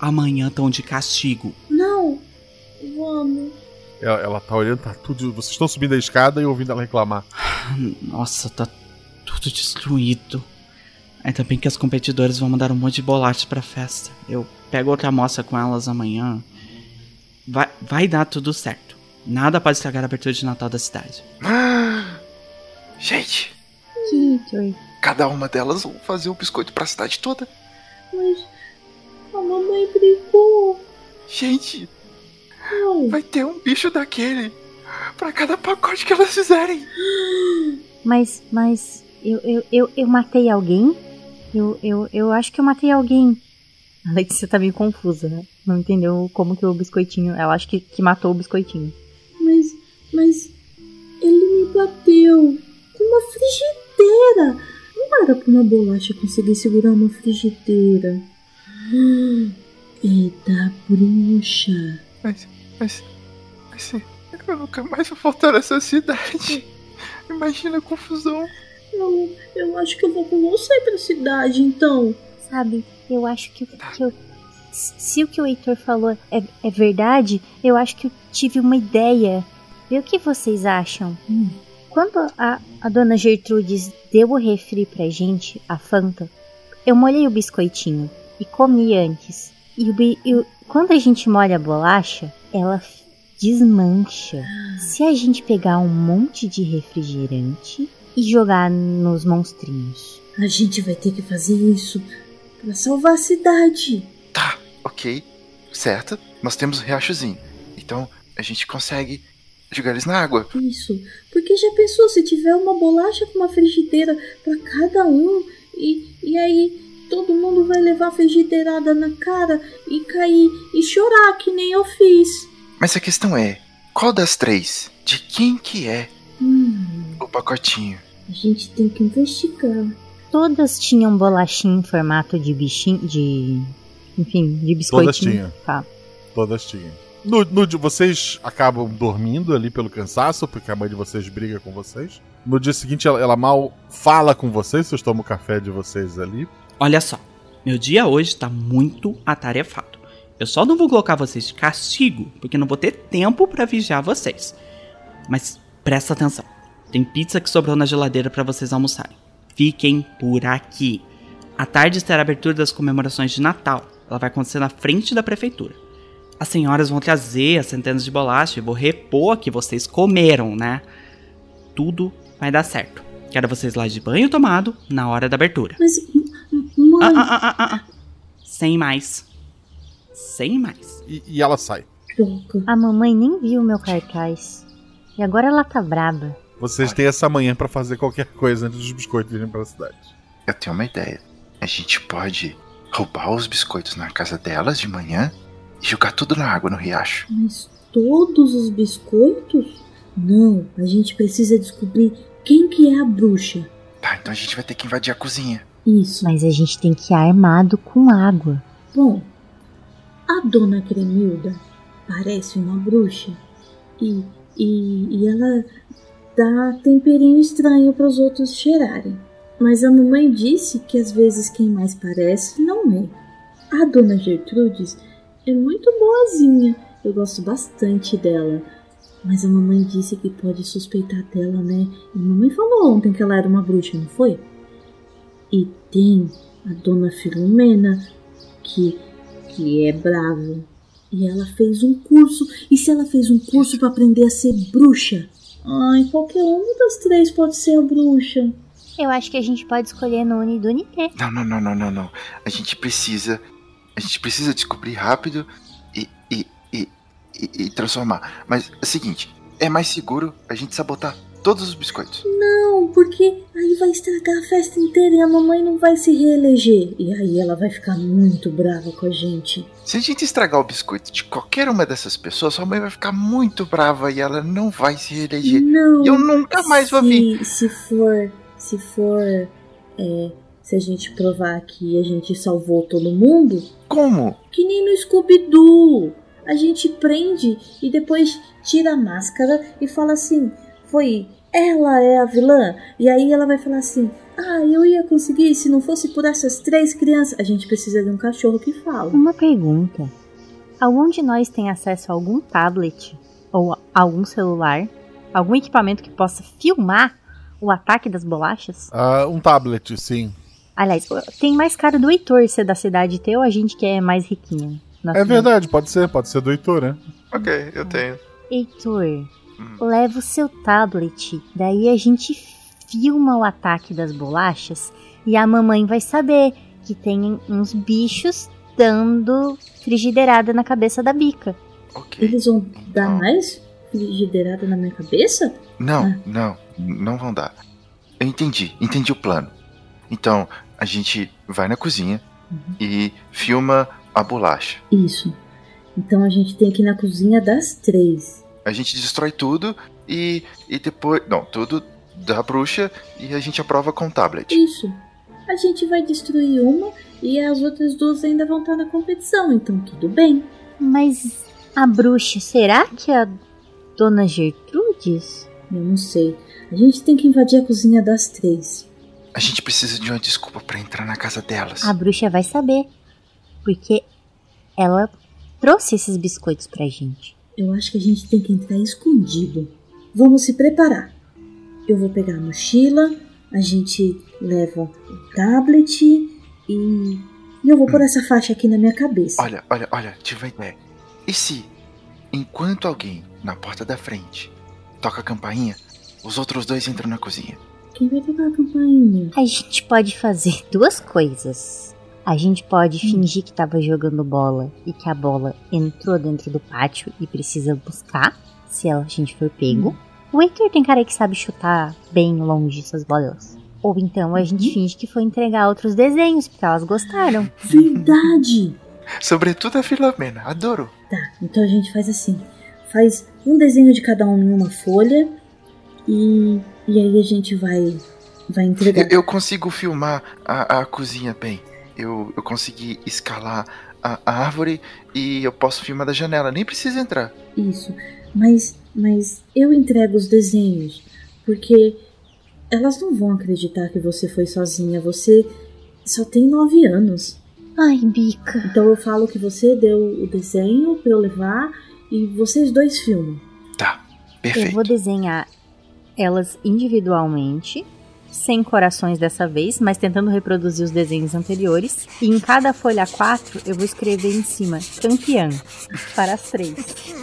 amanhã estão de castigo. Não. Vamos. Ela, ela tá olhando, tá tudo. Vocês estão subindo a escada e ouvindo ela reclamar. Nossa, tá tudo destruído. Ainda bem que as competidoras vão mandar um monte de bolachas pra festa. Eu pego outra amostra com elas amanhã. Vai, vai dar tudo certo. Nada pode estragar a abertura de Natal da cidade. Gente, Kitor. cada uma delas vão fazer um biscoito pra cidade toda. Mas a mamãe brigou. Gente, vai ter um bicho daquele pra cada pacote que elas fizerem. Mas, mas, eu, eu, eu, eu matei alguém? Eu, eu, eu acho que eu matei alguém. A Letícia tá meio confusa, né? Não entendeu como que o biscoitinho. Ela acha que, que matou o biscoitinho. Mas, mas ele me bateu com uma frigideira. Não era pra uma bolacha conseguir segurar uma frigideira. É da bruxa. Mas, mas, mas eu nunca mais vou voltar nessa cidade. Imagina a confusão. Eu, eu acho que eu vou com você pra cidade, então. Sabe, eu acho que, que eu. Se o que o Heitor falou é, é verdade, eu acho que eu tive uma ideia. E o que vocês acham? Hum. Quando a, a dona Gertrudes deu o refri pra gente, a Fanta, eu molhei o biscoitinho e comi antes. E, o, e quando a gente molha a bolacha, ela desmancha. Se a gente pegar um monte de refrigerante e jogar nos monstrinhos. A gente vai ter que fazer isso para salvar a cidade. Tá, ok, certo. Nós temos um riachozinho. Então a gente consegue jogar eles na água. Isso. Porque já pensou se tiver uma bolacha com uma frigideira para cada um e, e aí todo mundo vai levar a frigideirada na cara e cair e chorar que nem eu fiz. Mas a questão é, qual das três? De quem que é hum, o pacotinho? A gente tem que investigar. Todas tinham bolachinha em formato de bichinho, de... Enfim, de biscoitinho. Todas tinham. Tá. Todas tinham. No, no, vocês acabam dormindo ali pelo cansaço, porque a mãe de vocês briga com vocês. No dia seguinte, ela, ela mal fala com vocês, vocês tomam o café de vocês ali. Olha só, meu dia hoje tá muito atarefado. Eu só não vou colocar vocês de castigo, porque não vou ter tempo para vigiar vocês. Mas presta atenção. Tem pizza que sobrou na geladeira para vocês almoçarem. Fiquem por aqui. À tarde será a abertura das comemorações de Natal. Ela vai acontecer na frente da prefeitura. As senhoras vão trazer as centenas de bolacha e vou repor que vocês comeram, né? Tudo vai dar certo. Quero vocês lá de banho tomado na hora da abertura. Mas, mãe... Ah, ah, ah, ah, Sem mais. Sem mais. E, e ela sai. A mamãe nem viu meu cartaz. E agora ela tá braba. Vocês têm essa manhã para fazer qualquer coisa antes dos biscoitos virem pra cidade. Eu tenho uma ideia. A gente pode roubar os biscoitos na casa delas de manhã e jogar tudo na água no riacho. Mas todos os biscoitos? Não, a gente precisa descobrir quem que é a bruxa. Tá, então a gente vai ter que invadir a cozinha. Isso. Mas a gente tem que ir armado com água. Bom, a dona Cremilda parece uma bruxa e, e, e ela dá temperinho estranho para os outros cheirarem. Mas a mamãe disse que às vezes quem mais parece não é. A dona Gertrudes é muito boazinha, eu gosto bastante dela. Mas a mamãe disse que pode suspeitar dela, né? E a mamãe falou ontem que ela era uma bruxa, não foi? E tem a dona Filomena, que, que é brava. E ela fez um curso. E se ela fez um curso para aprender a ser bruxa? Ai, qualquer uma das três pode ser a bruxa. Eu acho que a gente pode escolher no Unidunité. Não, não, não, não, não, não. A gente precisa. A gente precisa descobrir rápido e, e, e, e, e transformar. Mas é o seguinte: é mais seguro a gente sabotar todos os biscoitos. Não, porque aí vai estragar a festa inteira e a mamãe não vai se reeleger. E aí ela vai ficar muito brava com a gente. Se a gente estragar o biscoito de qualquer uma dessas pessoas, sua mãe vai ficar muito brava e ela não vai se reeleger. Não. E eu nunca mais vou vir. Se for. Se for. É, se a gente provar que a gente salvou todo mundo. Como? Que nem no Scooby-Doo. A gente prende e depois tira a máscara e fala assim: foi ela é a vilã. E aí ela vai falar assim: Ah, eu ia conseguir se não fosse por essas três crianças. A gente precisa de um cachorro que fala. Uma pergunta: Algum de nós tem acesso a algum tablet ou algum celular? Algum equipamento que possa filmar o ataque das bolachas? Uh, um tablet, sim. Aliás, tem mais cara do Heitor ser da cidade ter ou a gente que é mais riquinho? É cidade? verdade, pode ser, pode ser do Heitor, né? Ok, eu tenho. Heitor, leva o seu tablet, daí a gente filma o ataque das bolachas e a mamãe vai saber que tem uns bichos dando frigideirada na cabeça da bica. Okay. Eles vão dar mais frigideirada na minha cabeça? Não, ah. não, não vão dar. Eu entendi, entendi o plano. Então, a gente vai na cozinha uhum. e filma a bolacha. Isso. Então a gente tem que ir na cozinha das três. A gente destrói tudo e, e depois. Não, tudo da bruxa e a gente aprova com o tablet. Isso. A gente vai destruir uma e as outras duas ainda vão estar na competição, então tudo bem. Mas A bruxa, será que é a Dona Gertrudes? Eu não sei. A gente tem que invadir a cozinha das três. A gente precisa de uma desculpa para entrar na casa delas. A bruxa vai saber. Porque ela trouxe esses biscoitos pra gente. Eu acho que a gente tem que entrar escondido. Vamos se preparar. Eu vou pegar a mochila, a gente leva o tablet e. E eu vou pôr essa faixa aqui na minha cabeça. Olha, olha, olha, tive uma ideia. E se, enquanto alguém na porta da frente toca a campainha, os outros dois entram na cozinha? Quem vai tocar a campainha? A gente pode fazer duas coisas. A gente pode fingir que tava jogando bola e que a bola entrou dentro do pátio e precisa buscar, se a gente for pego. O Heitor tem cara que sabe chutar bem longe essas bolas. Ou então a gente finge que foi entregar outros desenhos, porque elas gostaram. Verdade! Sobretudo a Filomena, adoro. Tá, então a gente faz assim: faz um desenho de cada um em uma folha e, e aí a gente vai, vai entregar. Eu, eu consigo filmar a, a cozinha bem. Eu, eu consegui escalar a, a árvore e eu posso filmar da janela, nem precisa entrar. Isso, mas, mas eu entrego os desenhos, porque elas não vão acreditar que você foi sozinha. Você só tem nove anos. Ai, bica. Então eu falo que você deu o desenho pra eu levar e vocês dois filmam. Tá, perfeito. Eu vou desenhar elas individualmente, sem corações dessa vez, mas tentando reproduzir os desenhos anteriores. E em cada folha 4 eu vou escrever em cima campeã para as três.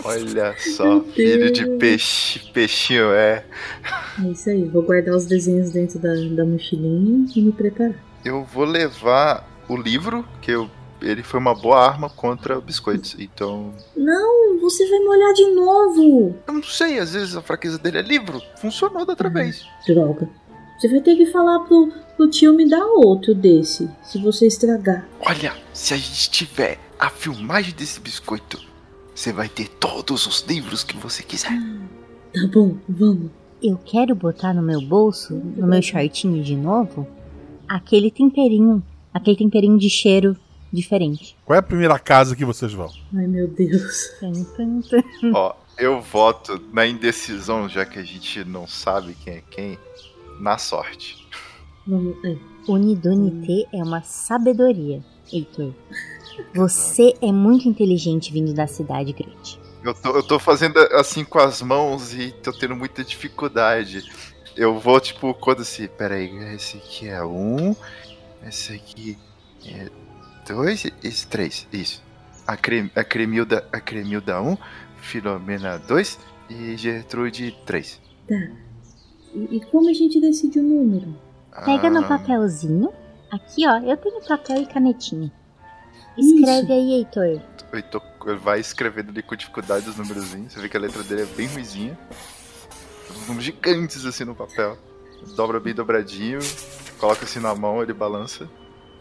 Olha só, filho de peixe, peixinho, é. É isso aí, vou guardar os desenhos dentro da, da mochilinha e me preparar. Eu vou levar o livro, que eu, ele foi uma boa arma contra biscoitos, então. Não, você vai me olhar de novo. Eu não sei, às vezes a fraqueza dele é livro. Funcionou da outra vez. Droga. Você vai ter que falar pro, pro tio me dar outro desse, se você estragar. Olha, se a gente tiver a filmagem desse biscoito, você vai ter todos os livros que você quiser. Tá bom, vamos. Eu quero botar no meu bolso, no meu shortinho de novo, aquele temperinho, aquele temperinho de cheiro diferente. Qual é a primeira casa que vocês vão? Ai meu Deus. Ó, eu voto na indecisão, já que a gente não sabe quem é quem, na sorte. É. Unidunité é uma sabedoria, Heitor. Você é muito inteligente vindo da cidade grande. Eu tô, eu tô fazendo assim com as mãos e tô tendo muita dificuldade. Eu vou, tipo, quando assim, peraí, esse aqui é um, esse aqui é dois, esse três, isso. A, Crem, a Cremilda, a Cremilda um, Filomena dois e Gertrude três. Tá. E, e como a gente decide o número? Pega no papelzinho. Aqui, ó, eu tenho papel e canetinha. Escreve Isso. aí, Heitor. Heitor vai escrevendo ali com dificuldade os númerozinhos. Você vê que a letra dele é bem ruizinha. Uns números gigantes assim no papel. Dobra bem dobradinho, coloca assim na mão, ele balança.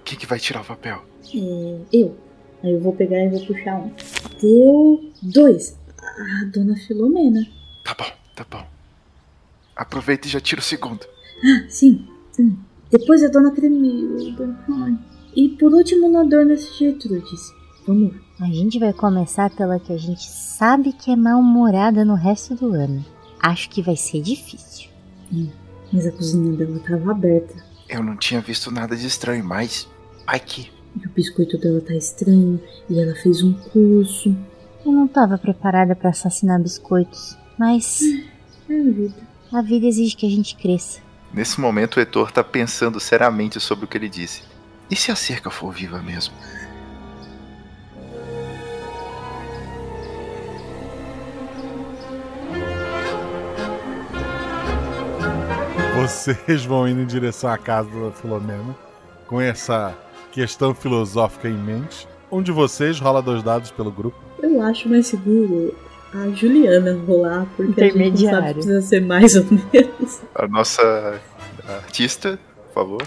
Quem que vai tirar o papel? É, eu. Aí eu vou pegar e vou puxar um. Deu dois. A dona Filomena. Tá bom, tá bom. Aproveita e já tira o segundo. Ah, sim. Hum. Depois a dona Cremilda. Ai. E por último na dona Gertrudes. Vamos. A gente vai começar pela que a gente sabe que é mal-humorada no resto do ano. Acho que vai ser difícil. Hum, mas a cozinha dela tava aberta. Eu não tinha visto nada de estranho, mas. Ai que. E o biscoito dela tá estranho. E ela fez um curso. Eu não tava preparada para assassinar biscoitos, mas É a vida. A vida exige que a gente cresça. Nesse momento o Heitor tá pensando seriamente sobre o que ele disse. E se a cerca for viva mesmo? Vocês vão indo em direção à casa da Filomena com essa questão filosófica em mente. Um de vocês rola dois dados pelo grupo. Eu acho mais seguro a Juliana rolar, porque a gente não sabe precisa ser mais ou menos. A nossa artista, por favor.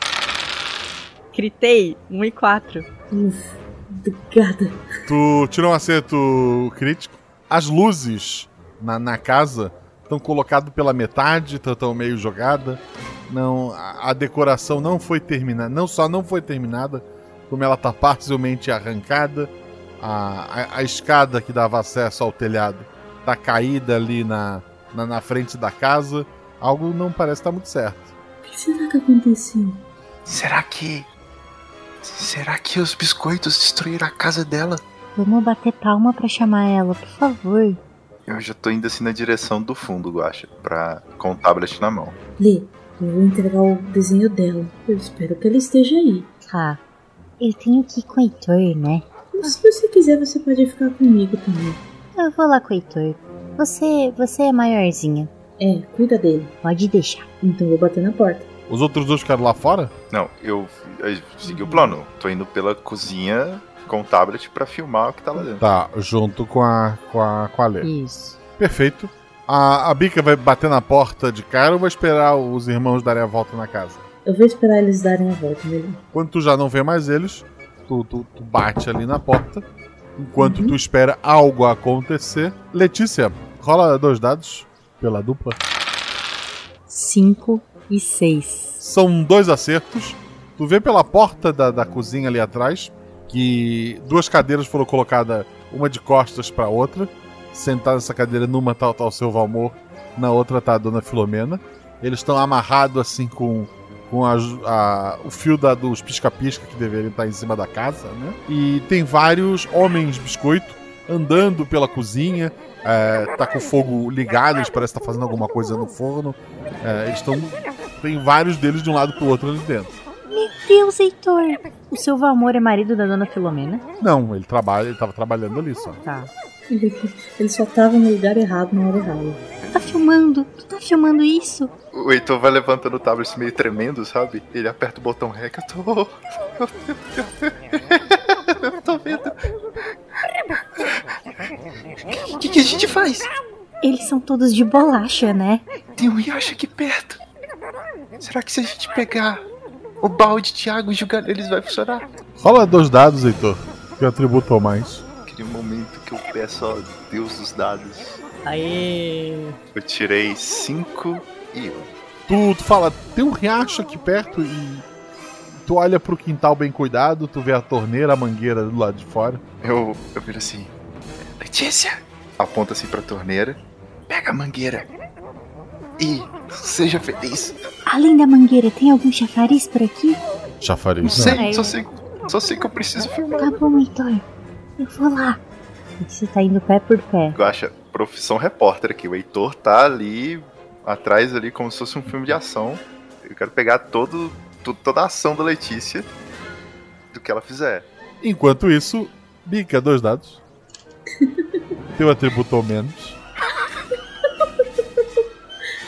Critei 1 e 4. Uf, obrigada. Tu tirou um acerto crítico. As luzes na, na casa estão colocadas pela metade, estão meio jogada. Não, a, a decoração não foi terminada, não só não foi terminada, como ela tá parcialmente arrancada. a, a, a escada que dava acesso ao telhado tá caída ali na, na, na frente da casa. Algo não parece estar muito certo. O que será que aconteceu? Será que. Será que os biscoitos destruíram a casa dela? Vamos bater palma pra chamar ela, por favor. Eu já tô indo assim na direção do fundo, Guacha, pra, com o tablet na mão. Lê, eu vou entregar o desenho dela. Eu espero que ela esteja aí. Ah, eu tenho que ir com o Heitor, né? Mas se você quiser, você pode ficar comigo também. Eu vou lá com o Heitor. Você, você é maiorzinha. É, cuida dele. Pode deixar. Então eu vou bater na porta. Os outros dois ficaram lá fora? Não, eu, eu segui o plano. Tô indo pela cozinha com o tablet pra filmar o que tá lá dentro. Tá, junto com a, com a, com a Lê. Isso. Perfeito. A, a Bica vai bater na porta de cara ou vai esperar os irmãos darem a volta na casa? Eu vou esperar eles darem a volta, melhor. Quando tu já não vê mais eles, tu, tu, tu bate ali na porta. Enquanto tu espera algo acontecer. Letícia, rola dois dados pela dupla. 5 e 6. São dois acertos. Tu vê pela porta da, da cozinha ali atrás que duas cadeiras foram colocadas, uma de costas para outra. Sentada nessa cadeira, numa tá, tá o seu Valmor, na outra tá a dona Filomena. Eles estão amarrados assim com, com a, a- o fio da- dos pisca-pisca que deveriam estar em cima da casa, né? E tem vários homens biscoito andando pela cozinha, é, tá com o fogo ligado, eles parecem estar fazendo alguma coisa no forno. É, eles estão. Tem vários deles de um lado pro outro ali dentro. Meu Deus, Heitor! O seu Valmor é marido da dona Filomena? Não, ele trabalha, ele tava trabalhando ali só. Tá. Ele, só tava no lugar errado na hora errada. Tu tá filmando? Tu tá filmando isso? O Heitor vai levantando o tablet meio tremendo, sabe? Ele aperta o botão REC, eu tô. Eu tô vendo. O que, que a gente faz? Eles são todos de bolacha, né? Tem um riacho aqui perto. Será que se a gente pegar o balde de água e jogar neles vai funcionar? Rola dois dados, Heitor. Que atributo mais? Aquele momento que eu peço ao Deus dos dados. Aê! Eu tirei 5 e 1. Tu, tu fala, tem um riacho aqui perto e tu olha pro quintal bem cuidado, tu vê a torneira, a mangueira do lado de fora. Eu, eu viro assim: Letícia! Aponta assim pra torneira. Pega a mangueira. E seja feliz. Além da mangueira, tem algum chafariz por aqui? Chafariz. Não sei, só sei, só sei que eu preciso filmar. Tá bom, Heitor. Eu vou lá. Você tá indo pé por pé. Eu acho profissão repórter aqui. O Heitor tá ali atrás ali como se fosse um filme de ação. Eu quero pegar todo, to- toda a ação da Letícia do que ela fizer. Enquanto isso, bica dois dados. Teu atributo ou menos.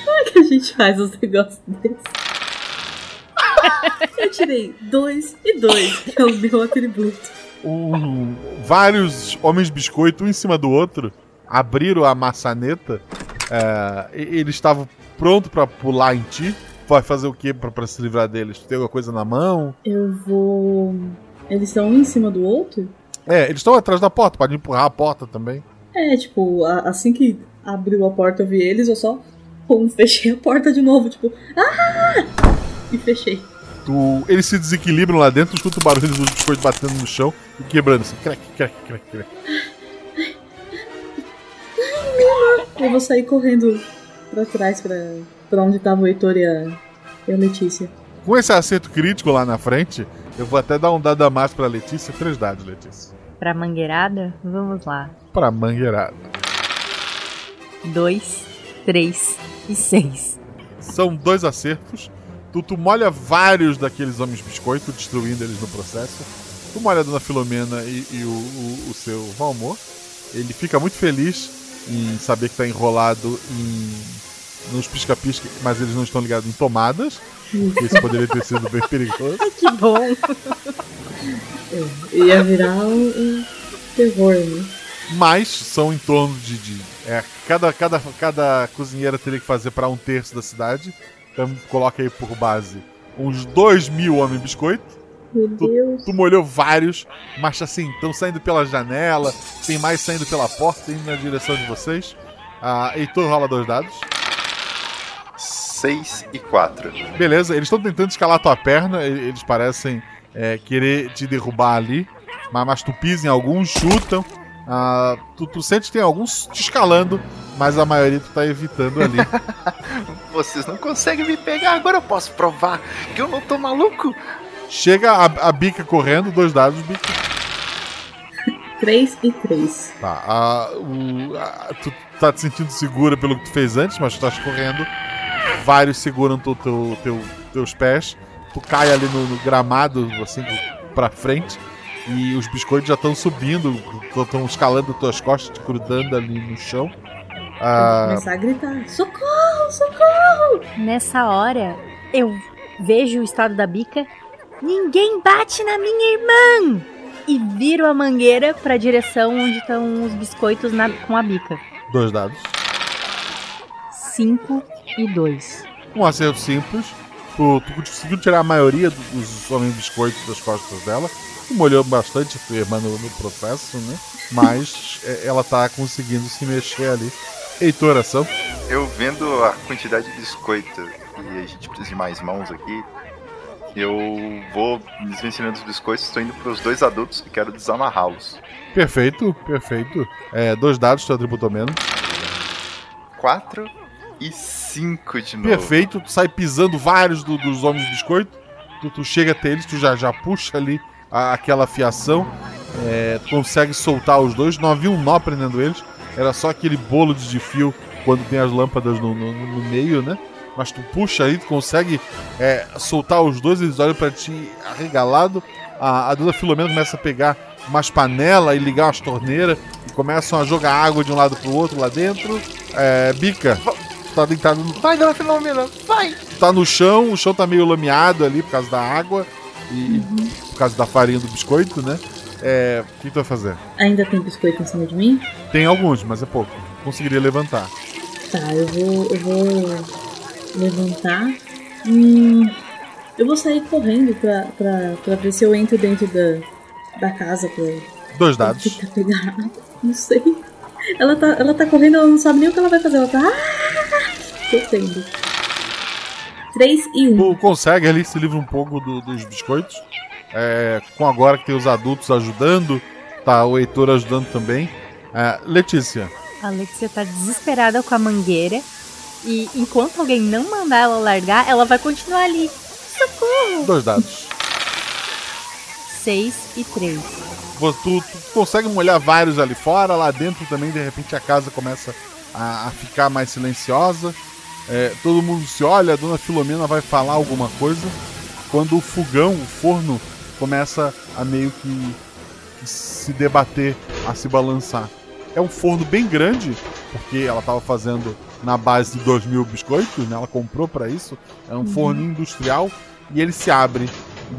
Como é que a gente faz os negócios desses? Eu tirei dois e dois, que é o meu atributo. Um- vários homens biscoito, um em cima do outro, abriram a maçaneta. é, e- eles estavam prontos pra pular em ti. Vai fazer o que pra, pra se livrar deles? Tu tem alguma coisa na mão? Eu vou. Eles estão um em cima do outro? É, eles estão atrás da porta, pode empurrar a porta também. É, tipo, a- assim que abriu a porta eu vi eles, eu só pum, fechei a porta de novo, tipo, ah! E fechei. Tu, eles se desequilibram lá dentro, tu escuta o barulho dos biscoitos batendo no chão e quebrando assim. Crack, crack, crack, crack. Eu vou sair correndo pra trás, pra, pra onde tava o Heitor e a, e a Letícia. Com esse acerto crítico lá na frente, eu vou até dar um dado a mais pra Letícia. Três dados, Letícia. Pra mangueirada? Vamos lá. Pra mangueirada. Dois, três e seis. São dois acertos. Tu, tu molha vários daqueles homens biscoito, destruindo eles no processo. Tu molha a dona Filomena e, e o, o- o seu Valmor. Ele fica muito feliz em saber que tá enrolado em, nos pisca-pisca, mas eles não estão ligados em tomadas. Isso poderia ter sido bem perigoso. Que bom! É, ia virar um, terror, né? Mas são em torno de. de- é, cada, cada, cada cozinheira teria que fazer para um terço da cidade. Então coloca aí por base uns 2 mil homens biscoito. Meu Tu, Deus. tu molhou vários, mas assim, estão saindo pela janela, tem mais saindo pela porta, indo na direção de vocês. Ah, Heitor rola dois dados. 6 e 4. Beleza, eles estão tentando escalar tua perna, e- eles parecem é, querer te derrubar ali. mas, mas tu pisa em alguns, chutam. Ah, tu, tu sente que tem alguns te escalando, mas a maioria tu tá evitando ali. Vocês não conseguem me pegar, agora eu posso provar que eu não tô maluco. Chega a, a bica correndo, dois dados, bica. 3 e 3. Tá, a, o, a- tu tá te sentindo segura pelo que tu fez antes, mas tu tá correndo. Vários seguram teu, teu, teu- teus pés. Tu cai ali no, no gramado, assim, pra frente. E os biscoitos já estão subindo, estão escalando tuas costas, te grudando ali no chão. Ah, Começar a gritar: socorro, socorro! Nessa hora, eu vejo o estado da bica. Ninguém bate na minha irmã! E viro a mangueira pra direção onde estão os biscoitos na- com a bica. dois dados. 5 e 2. Um acerto simples. Tu, tu conseguiu tirar a maioria do- dos homens biscoitos das costas dela. Tu molhou bastante a tua irmã no, no processo, né? Mas é, ela tá conseguindo se mexer ali. Heitor, ação. Eu vendo a quantidade de biscoito e a gente precisa de mais mãos aqui, eu vou desvencilhando os biscoitos, estou indo pros dois adultos e quero desamarrá-los. Perfeito, perfeito. É, dois dados, teu atributo ao menos. 4 e 5 de novo. Perfeito, tu sai pisando vários do- dos homens biscoito. Tu, tu chega até eles, tu já, já puxa ali a- aquela fiação. É, tu consegue soltar os dois. Não havia um nó prendendo eles. Era só aquele bolo de fio quando tem as lâmpadas no, no- no meio, né? Mas tu puxa aí, tu consegue é, soltar os dois, eles olham pra ti arregalado. A, a dona Filomena começa a pegar umas panelas e ligar umas torneiras e começam a jogar água de um lado pro outro lá dentro. É, Bica, tu tá deitado no, Vai, dona Filomena, vai! tá no chão, o chão tá meio lameado ali por causa da água e por causa da farinha do biscoito, né? É, o que tu vai fazer? Ainda tem biscoito em cima de mim? Tem alguns, mas é pouco. Conseguiria levantar. Tá, eu vou. Eu vou levantar. Hum, eu vou sair correndo pra, pra, pra ver se eu entro dentro da, da casa pra, Dois pra dados. tentar pegar. Não sei. Ela tá, ela tá correndo, ela não sabe nem o que ela vai fazer. Ela tá. "Ah!" Tô tendo. 3 e 1. Tu consegue ali, se livra um pouco do- dos biscoitos. É, com agora que tem os adultos ajudando, tá o Heitor ajudando também. É, Letícia, A Alexia tá desesperada com a mangueira. E enquanto alguém não mandar ela largar, ela vai continuar ali. Socorro! dois dados. 6 e 3. Vo- Tu, tu consegue molhar vários ali fora, lá dentro também, de repente a casa começa a, a ficar mais silenciosa. É, todo mundo se olha, a dona Filomena vai falar alguma coisa. Quando o fogão, o forno, começa a meio que, se debater, a se balançar. É um forno bem grande, porque ela estava fazendo na base de 2 mil biscoitos, né? ela comprou para isso. É um Uhum. forno industrial e ele se abre.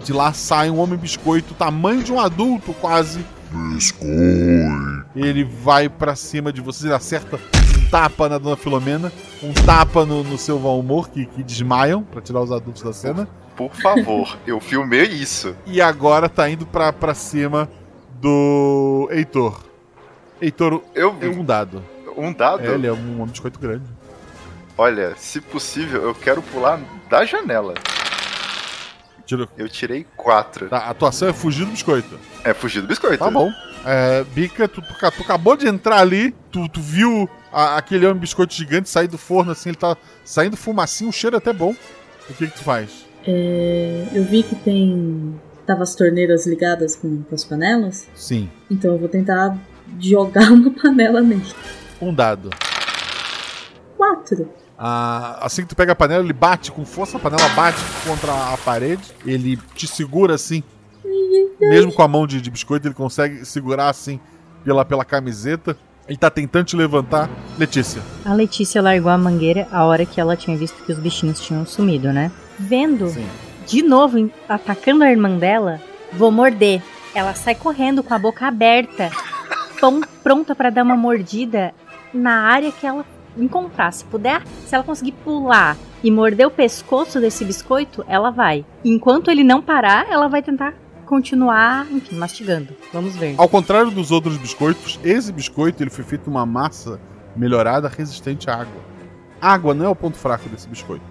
De lá sai um homem biscoito, tamanho de um adulto quase. Biscoito. Ele vai pra cima de vocês, ele acerta um tapa na dona Filomena, um tapa no, no seu Valmor, que, que desmaiam, pra tirar os adultos da cena. Por favor, eu filmei isso. E agora tá indo pra, pra cima do Heitor. Heitor, eu é um dado. Um dado? É, ele é um, um biscoito grande. Olha, se possível, eu quero pular da janela. Tirou. Eu tirei 4. Tá, a atuação é fugir do biscoito. É fugir do biscoito. Tá bom. É, Bica, tu, tu, tu acabou de entrar ali, tu, tu viu a- aquele homem biscoito gigante sair do forno assim, ele tá saindo fumacinho, o cheiro é até bom. O que que tu faz? É, eu vi que tem. Tava as torneiras ligadas com, com as panelas. Sim. Então eu vou tentar jogar uma panela nele. Um dado. Quatro. Ah, assim que tu pega a panela, ele bate com força, a panela bate contra a parede, ele te segura assim. Mesmo com a mão de, de biscoito, ele consegue segurar assim pela, pela camiseta. Ele tá tentando te levantar. Letícia. A Letícia largou a mangueira a hora que ela tinha visto que os bichinhos tinham sumido, né? Vendo de novo atacando a irmã dela, vou morder. Ela sai correndo com a boca aberta, pão- pronta pra dar uma mordida na área que ela encontrar. Se puder, se ela conseguir pular e morder o pescoço desse biscoito, ela vai. Enquanto ele não parar, ela vai tentar continuar, enfim, mastigando. Vamos ver. Ao contrário dos outros biscoitos, esse biscoito ele foi feito uma massa melhorada resistente à água. Água não é o ponto fraco desse biscoito.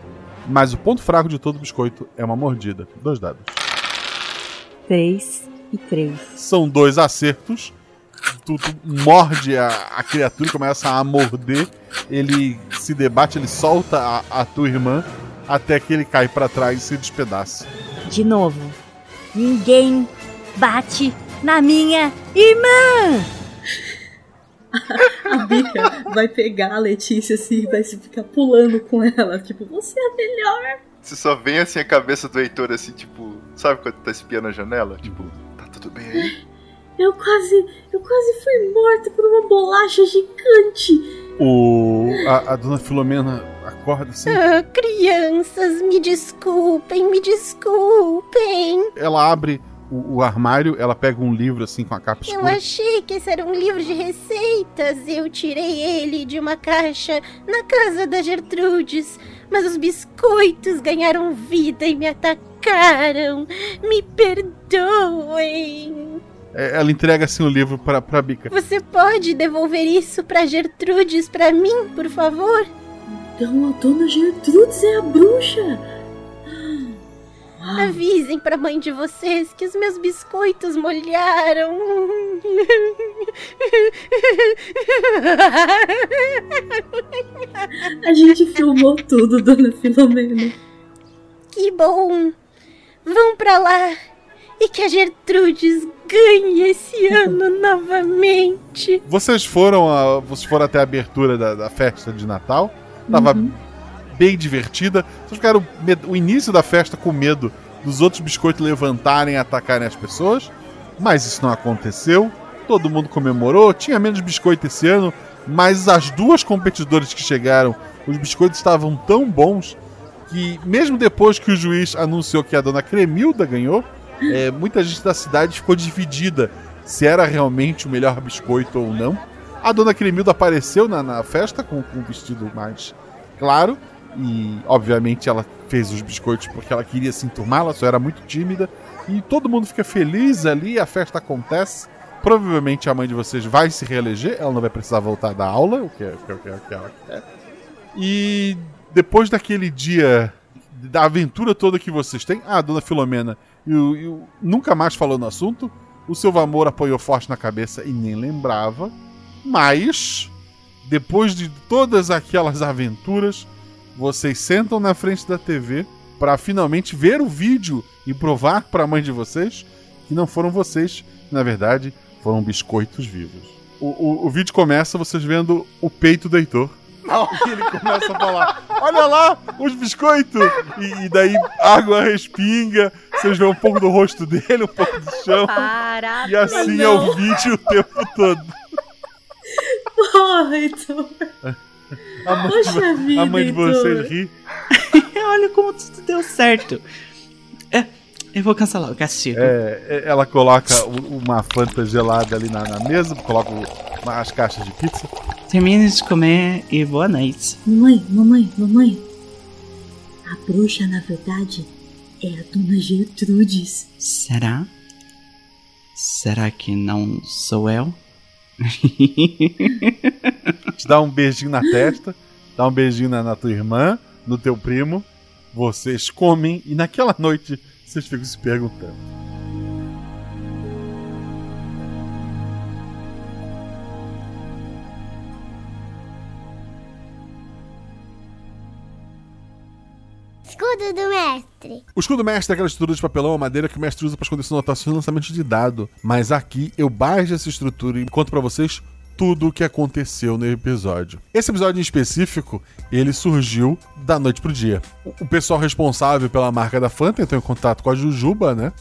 Mas o ponto fraco de todo biscoito é uma mordida. Dois dados. 3 E três. São dois acertos. Tu, tu morde a, a criatura e começa a morder. Ele se debate, ele solta a, a tua irmã até que ele cai para trás e se despedaça. De novo. Ninguém bate na minha irmã! A Bica vai pegar a Letícia assim e vai ficar pulando com ela. Tipo, você é a melhor. Você só vem assim a cabeça do Heitor, assim, tipo, sabe quando tá espiando a janela? Tipo, tá tudo bem aí? Eu quase. Eu quase fui morta por uma bolacha gigante. O, a, a dona Filomena acorda assim. Ah, crianças, me desculpem, me desculpem. Ela abre o, o, armário, ela pega um livro assim com a capa escura. Eu achei que esse era um livro de receitas. Eu tirei ele de uma caixa na casa da Gertrudes. Mas os biscoitos ganharam vida e me atacaram. Me perdoem. É, ela entrega assim o livro para pra Bica. Você pode devolver isso pra Gertrudes pra mim, por favor? Então a dona Gertrudes é a bruxa. Ah. Avisem pra mãe de vocês que os meus biscoitos molharam. A gente filmou tudo, dona Filomena. Que bom. Vão pra lá e que a Gertrudes ganhe esse ano novamente. Vocês foram, a, vocês foram até a abertura da, da festa de Natal. Tava uhum. Bem divertida. Vocês ficaram o início da festa com medo dos outros biscoitos levantarem e atacarem as pessoas. Mas isso não aconteceu. Todo mundo comemorou. Tinha menos biscoito esse ano. Mas as duas competidoras que chegaram, os biscoitos estavam tão bons que, mesmo depois que o juiz anunciou que a dona Cremilda ganhou, é, muita gente da cidade ficou dividida se era realmente o melhor biscoito ou não. A dona Cremilda apareceu na, na festa com, com um vestido mais claro. E, obviamente, ela fez os biscoitos porque ela queria se enturmar, ela só era muito tímida. E todo mundo fica feliz ali, a festa acontece. Provavelmente a mãe de vocês vai se reeleger, ela não vai precisar voltar da aula, o que, é, o que, é, o que ela quer. E depois daquele dia, da aventura toda que vocês têm, a dona Filomena e o, e o, nunca mais falou no assunto. O seu amor apoiou forte na cabeça e nem lembrava. Mas, depois de todas aquelas aventuras, vocês sentam na frente da TV para finalmente ver o vídeo e provar para a mãe de vocês que não foram vocês, que, na verdade, foram biscoitos vivos. O, o, o, vídeo começa vocês vendo o peito do Heitor. Não. E ele começa a falar: Olha lá, os biscoitos! E, e, daí água respinga, vocês vêem um pouco do rosto dele, um pouco do chão. Parabéns. E assim é o vídeo o tempo todo. Porra, Heitor. A mãe, Poxa de, vida, a mãe de vocês ri. Olha como tudo deu certo. É, eu vou cancelar o castigo. É, ela coloca uma fanta gelada ali na, na mesa, coloca as caixas de pizza. Termine de comer e boa noite. Mamãe, mamãe, mamãe. A bruxa, na verdade, é a dona Gertrudes. Será? Será que não sou eu? Te dá um beijinho na testa, dá um beijinho na, na tua irmã, no teu primo. Vocês comem e naquela noite vocês ficam se perguntando. Escudo do mestre. O escudo mestre é aquela estrutura de papelão ou madeira que o mestre usa para esconder suas anotações e lançamento de dado. Mas aqui eu baixo essa estrutura e conto para vocês tudo o que aconteceu no episódio. Esse episódio em específico, ele surgiu da noite pro dia. O pessoal responsável pela marca da Fanta entrou em contato com a Jujuba, né?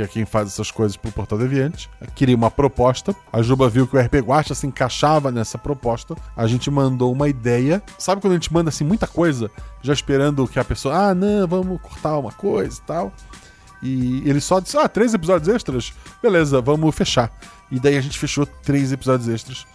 Que é quem faz essas coisas pro Portal Deviante. Queria uma proposta. A Juba viu que o RP Guacha se encaixava nessa proposta. A gente mandou uma ideia. Sabe quando a gente manda assim muita coisa, já esperando que a pessoa, ah, não, vamos cortar uma coisa e tal. E ele só disse: Ah, três episódios extras? Beleza, vamos fechar. E daí a gente fechou três episódios extras.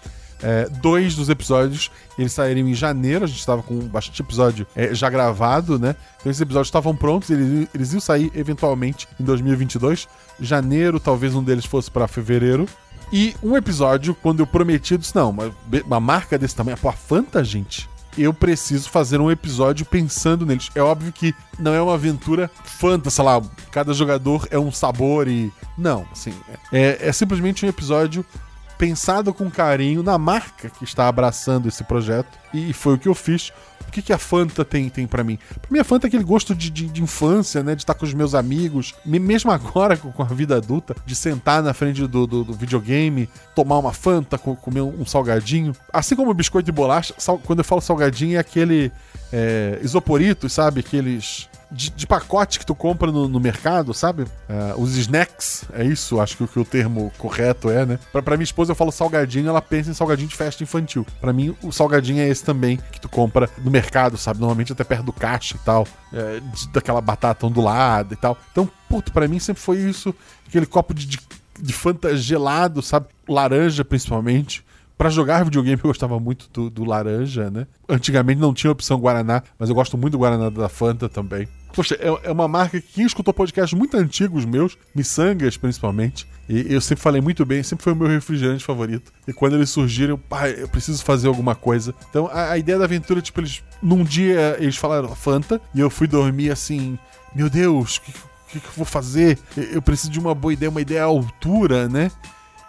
É, dois dos episódios eles saíram em janeiro, a gente estava com bastante episódio é, já gravado, né? Então esses episódios estavam prontos, eles, eles iam sair eventualmente em 2022. Janeiro, talvez um deles fosse para fevereiro. E um episódio, quando eu prometi, eu disse: Não, uma, uma marca desse tamanho, pô, a Fanta, gente. eu preciso fazer um episódio pensando neles. É óbvio que não é uma aventura fanta, sei lá, cada jogador é um sabor e. Não, assim. É, é simplesmente um episódio pensado com carinho na marca que está abraçando esse projeto. E foi o que eu fiz. O que, que a Fanta tem, tem para mim? Pra mim, a Fanta é aquele gosto de, de, de, infância, né? De estar com os meus amigos, mesmo agora com, a vida adulta, de sentar na frente do, do, do videogame, tomar uma Fanta, comer um salgadinho. Assim como biscoito de bolacha, sal, quando eu falo salgadinho, é aquele é, isoporito, sabe? Aqueles de, de pacote que tu compra no, no mercado, sabe? Uh, os snacks, é isso, acho que o, que o termo correto é, né? Pra, pra minha esposa eu falo salgadinho, ela pensa em salgadinho de festa infantil. Para mim, o salgadinho é esse também, que tu compra no mercado, sabe? Normalmente até perto do caixa e tal, é, de, daquela batata ondulada e tal. Então, puto, pra mim sempre foi isso, aquele copo de, de, de Fanta gelado, sabe? Laranja, principalmente. Para jogar videogame eu gostava muito do, do, laranja, né? Antigamente não tinha opção Guaraná, mas eu gosto muito do Guaraná da Fanta também. Poxa, é, é uma marca que quem escutou podcasts muito antigos meus, miçangas principalmente, e eu sempre falei muito bem, sempre foi o meu refrigerante favorito. E quando eles surgiram, pai, eu preciso fazer alguma coisa. Então a, a ideia da aventura, tipo, eles. Num dia eles falaram Fanta, e eu fui dormir assim, meu Deus, o que, que, que eu vou fazer? Eu preciso de uma boa ideia, uma ideia à altura, né?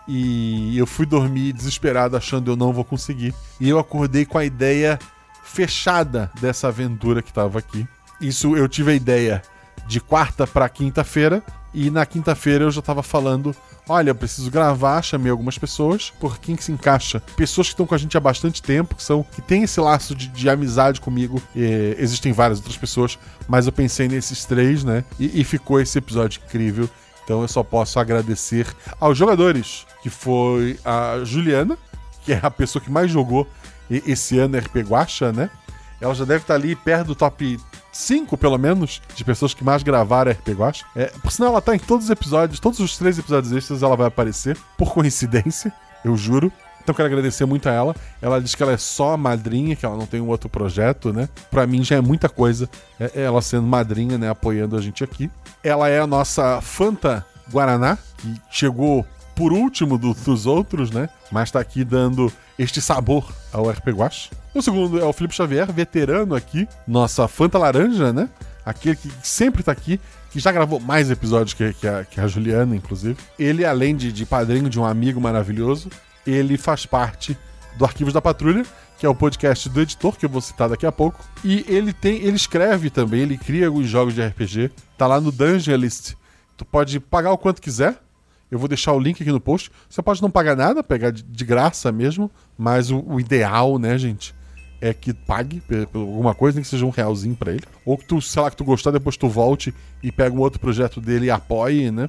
E eu fui dormir desesperado achando eu não vou conseguir. E eu acordei com a ideia fechada dessa aventura que estava aqui. Isso eu tive a ideia de quarta para quinta-feira e na quinta-feira eu já estava falando, olha, eu preciso gravar, chamei algumas pessoas, por quem que se encaixa? Pessoas que estão com a gente há bastante tempo, que são que têm esse laço de, de amizade comigo. E, existem várias outras pessoas, mas eu pensei nesses três, né? E, e ficou esse episódio incrível. Então eu só posso agradecer aos jogadores, que foi a Juliana, que é a pessoa que mais jogou esse ano RP Guacha, né? Ela já deve estar ali perto do top 5, pelo menos, de pessoas que mais gravaram RP Guacha. É, por sinal, ela tá em todos os episódios, todos os três episódios extras ela vai aparecer, por coincidência, eu juro. Então quero agradecer muito a ela. Ela diz que ela é só madrinha, que ela não tem um outro projeto, né? Pra mim já é muita coisa é, ela sendo madrinha, né? Apoiando a gente aqui. Ela é a nossa Fanta Guaraná, que chegou por último do, dos outros, né? Mas tá aqui dando este sabor ao RP Guache. O segundo é o Felipe Xavier, veterano aqui, nossa Fanta Laranja, né? Aquele que sempre tá aqui, que já gravou mais episódios que, que, a, que a Juliana, inclusive. Ele, além de, de padrinho de um amigo maravilhoso, ele faz parte do Arquivos da Patrulha, que é o podcast do editor, que eu vou citar daqui a pouco. E ele tem, ele escreve também, ele cria alguns jogos de RPG. Tá lá no Dungeon List. Tu pode pagar o quanto quiser. Eu vou deixar o link aqui no post. Você pode não pagar nada, pegar de, graça mesmo. Mas o, o, ideal, né, gente, é que pague por alguma coisa, nem que seja um realzinho para ele. Ou que tu, sei lá, que tu gostar, depois tu volte e pega um outro projeto dele e apoie, né?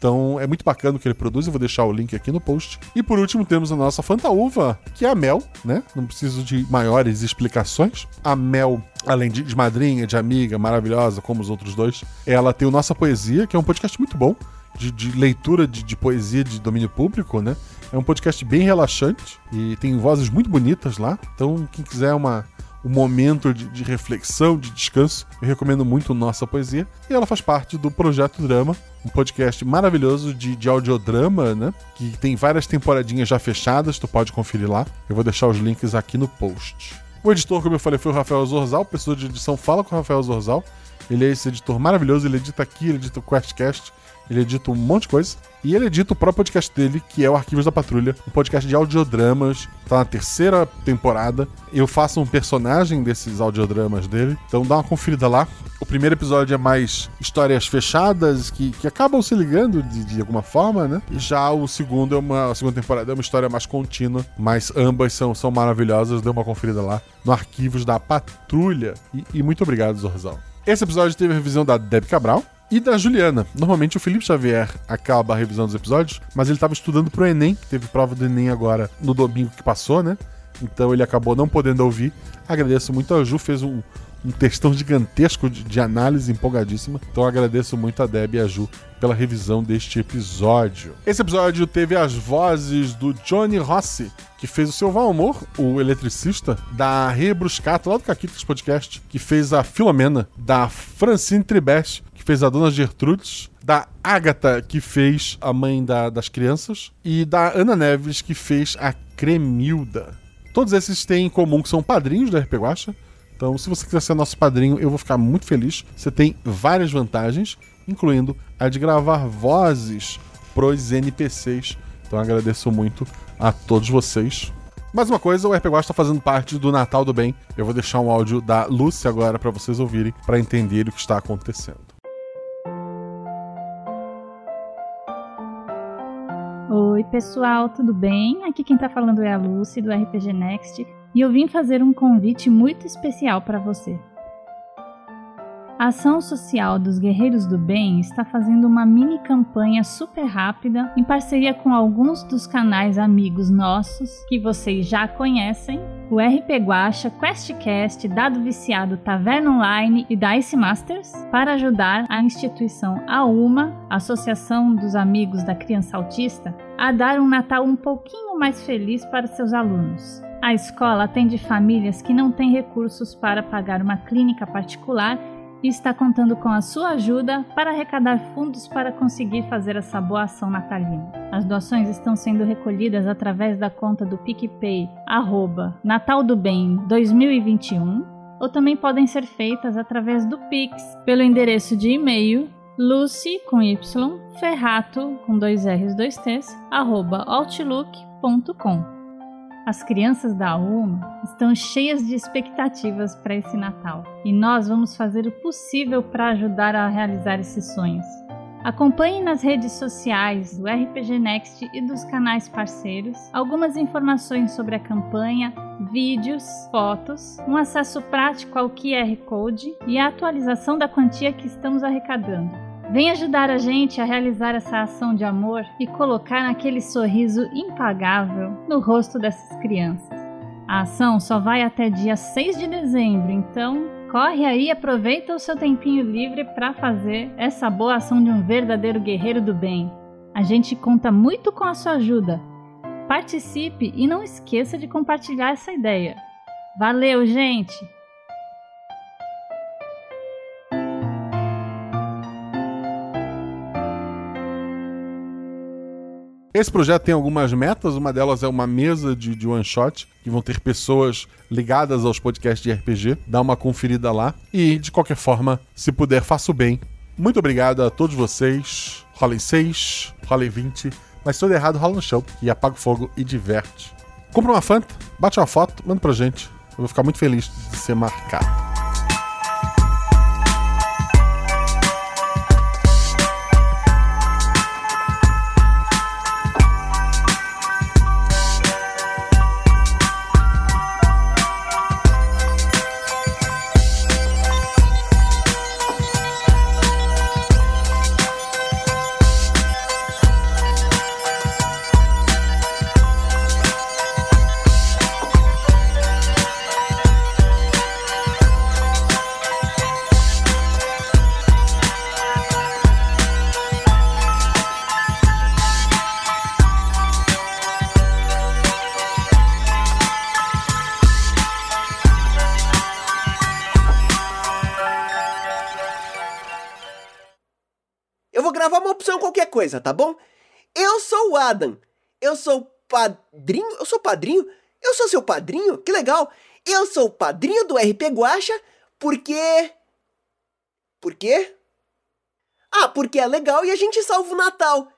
Então é muito bacana o que ele produz, eu vou deixar o link aqui no post. E por último temos a nossa Fantaúva, que é a Mel, né? Não preciso de maiores explicações. A Mel, além de, madrinha, de amiga, maravilhosa, como os outros dois, ela tem o Nossa Poesia, que é um podcast muito bom. De, de leitura de, de poesia de domínio público, né? É um podcast bem relaxante e tem vozes muito bonitas lá. Então, quem quiser uma, um momento de, de, reflexão, de descanso. Eu recomendo muito Nossa Poesia. E ela faz parte do Projeto Drama, um podcast maravilhoso de, de audiodrama, né? Que tem várias temporadinhas já fechadas, tu pode conferir lá. Eu vou deixar os links aqui no post. O editor, como eu falei, foi o Rafael Zorzal, pessoa de edição Fala com o Rafael Zorzal. Ele é esse editor maravilhoso, ele edita aqui, ele edita o QuestCast, ele edita um monte de coisa. E ele edita o próprio podcast dele, que é o Arquivos da Patrulha, um podcast de audiodramas. Tá na terceira temporada. Eu faço um personagem desses audiodramas dele. Então dá uma conferida lá. O primeiro episódio é mais histórias fechadas, que, que acabam se ligando de, de alguma forma, né? E já o segundo é uma. A segunda temporada é uma história mais contínua, mas ambas são, são maravilhosas. Dê uma conferida lá no Arquivos da Patrulha. E, e muito obrigado, Zorzal. Esse episódio teve a revisão da Deb Cabral, e da Juliana. Normalmente o Felipe Xavier acaba a revisão dos episódios, mas ele estava estudando pro Enem, que teve prova do Enem agora no domingo que passou, né? Então ele acabou não podendo ouvir. Agradeço muito a Ju, fez um, um textão gigantesco de, de, análise empolgadíssima. Então agradeço muito a Deb e a Ju pela revisão deste episódio. Esse episódio teve as vozes do Johnny Rossi, que fez o seu Valmor, o eletricista, da Rebruscato, lá do Caquitas Podcast, que fez a Filomena, da Francine Tribest, fez a Dona Gertrudes, da Agatha, que fez a mãe da, das crianças, e da Ana Neves, que fez a Cremilda. Todos esses têm em comum que são padrinhos da RP Guacha. Então, se você quiser ser nosso padrinho, eu vou ficar muito feliz. Você tem várias vantagens, incluindo a de gravar vozes pros NPCs. Então, agradeço muito a todos vocês. Mais uma coisa, o RP Guacha está fazendo parte do Natal do Bem. Eu vou deixar um áudio da Lúcia agora para vocês ouvirem, para entender o que está acontecendo. Oi, pessoal, tudo bem? Aqui quem tá falando é a Lucy do RPG Next e eu vim fazer um convite muito especial para você. A Ação Social dos Guerreiros do Bem está fazendo uma mini campanha super rápida em parceria com alguns dos canais amigos nossos que vocês já conhecem, o RP Guacha, QuestCast, Dado Viciado, Taverna Online e Dice Masters, para ajudar a instituição AUMA, Associação dos Amigos da Criança Autista, a dar um Natal um pouquinho mais feliz para seus alunos. A escola atende famílias que não têm recursos para pagar uma clínica particular e está contando com a sua ajuda para arrecadar fundos para conseguir fazer essa boa ação natalina. As doações estão sendo recolhidas através da conta do PicPay, arroba Natal do Bem 2021, ou também podem ser feitas através do Pix, pelo endereço de e-mail lucy, com y, ferrato, com dois R's, dois T's, arroba outlook.com. As crianças da UMA estão cheias de expectativas para esse Natal e nós vamos fazer o possível para ajudar a realizar esses sonhos. Acompanhe nas redes sociais do RPG Next e dos canais parceiros algumas informações sobre a campanha, vídeos, fotos, um acesso prático ao QR Code e a atualização da quantia que estamos arrecadando. Vem ajudar a gente a realizar essa ação de amor e colocar aquele sorriso impagável no rosto dessas crianças. A ação só vai até dia 6 de dezembro, então corre aí e aproveita o seu tempinho livre para fazer essa boa ação de um verdadeiro guerreiro do bem. A gente conta muito com a sua ajuda. Participe e não esqueça de compartilhar essa ideia. Valeu, gente! Esse projeto tem algumas metas, uma delas é uma mesa de, de one shot, que vão ter pessoas ligadas aos podcasts de RPG. Dá uma conferida lá. E, de qualquer forma, se puder, faça o bem. Muito obrigado a todos vocês. Rolem 6, rolem 20. Mas se tudo errado, rola no chão. E apaga o fogo e diverte. Compra uma Fanta, bate uma foto, manda pra gente. Eu vou ficar muito feliz de ser marcado. Coisa, tá bom? Eu sou o Adam. Eu sou padrinho. Eu sou padrinho? Eu sou seu padrinho? Que legal! Eu sou o padrinho do RP Guacha porque. Por quê? Ah, porque é legal e a gente salva o Natal.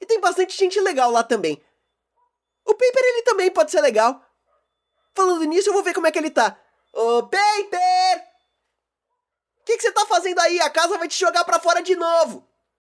E tem bastante gente legal lá também. O Paper ele também pode ser legal. Falando nisso, eu vou ver como é que ele tá. Ô, Paper! O que, que você tá fazendo aí? A casa vai te jogar pra fora de novo.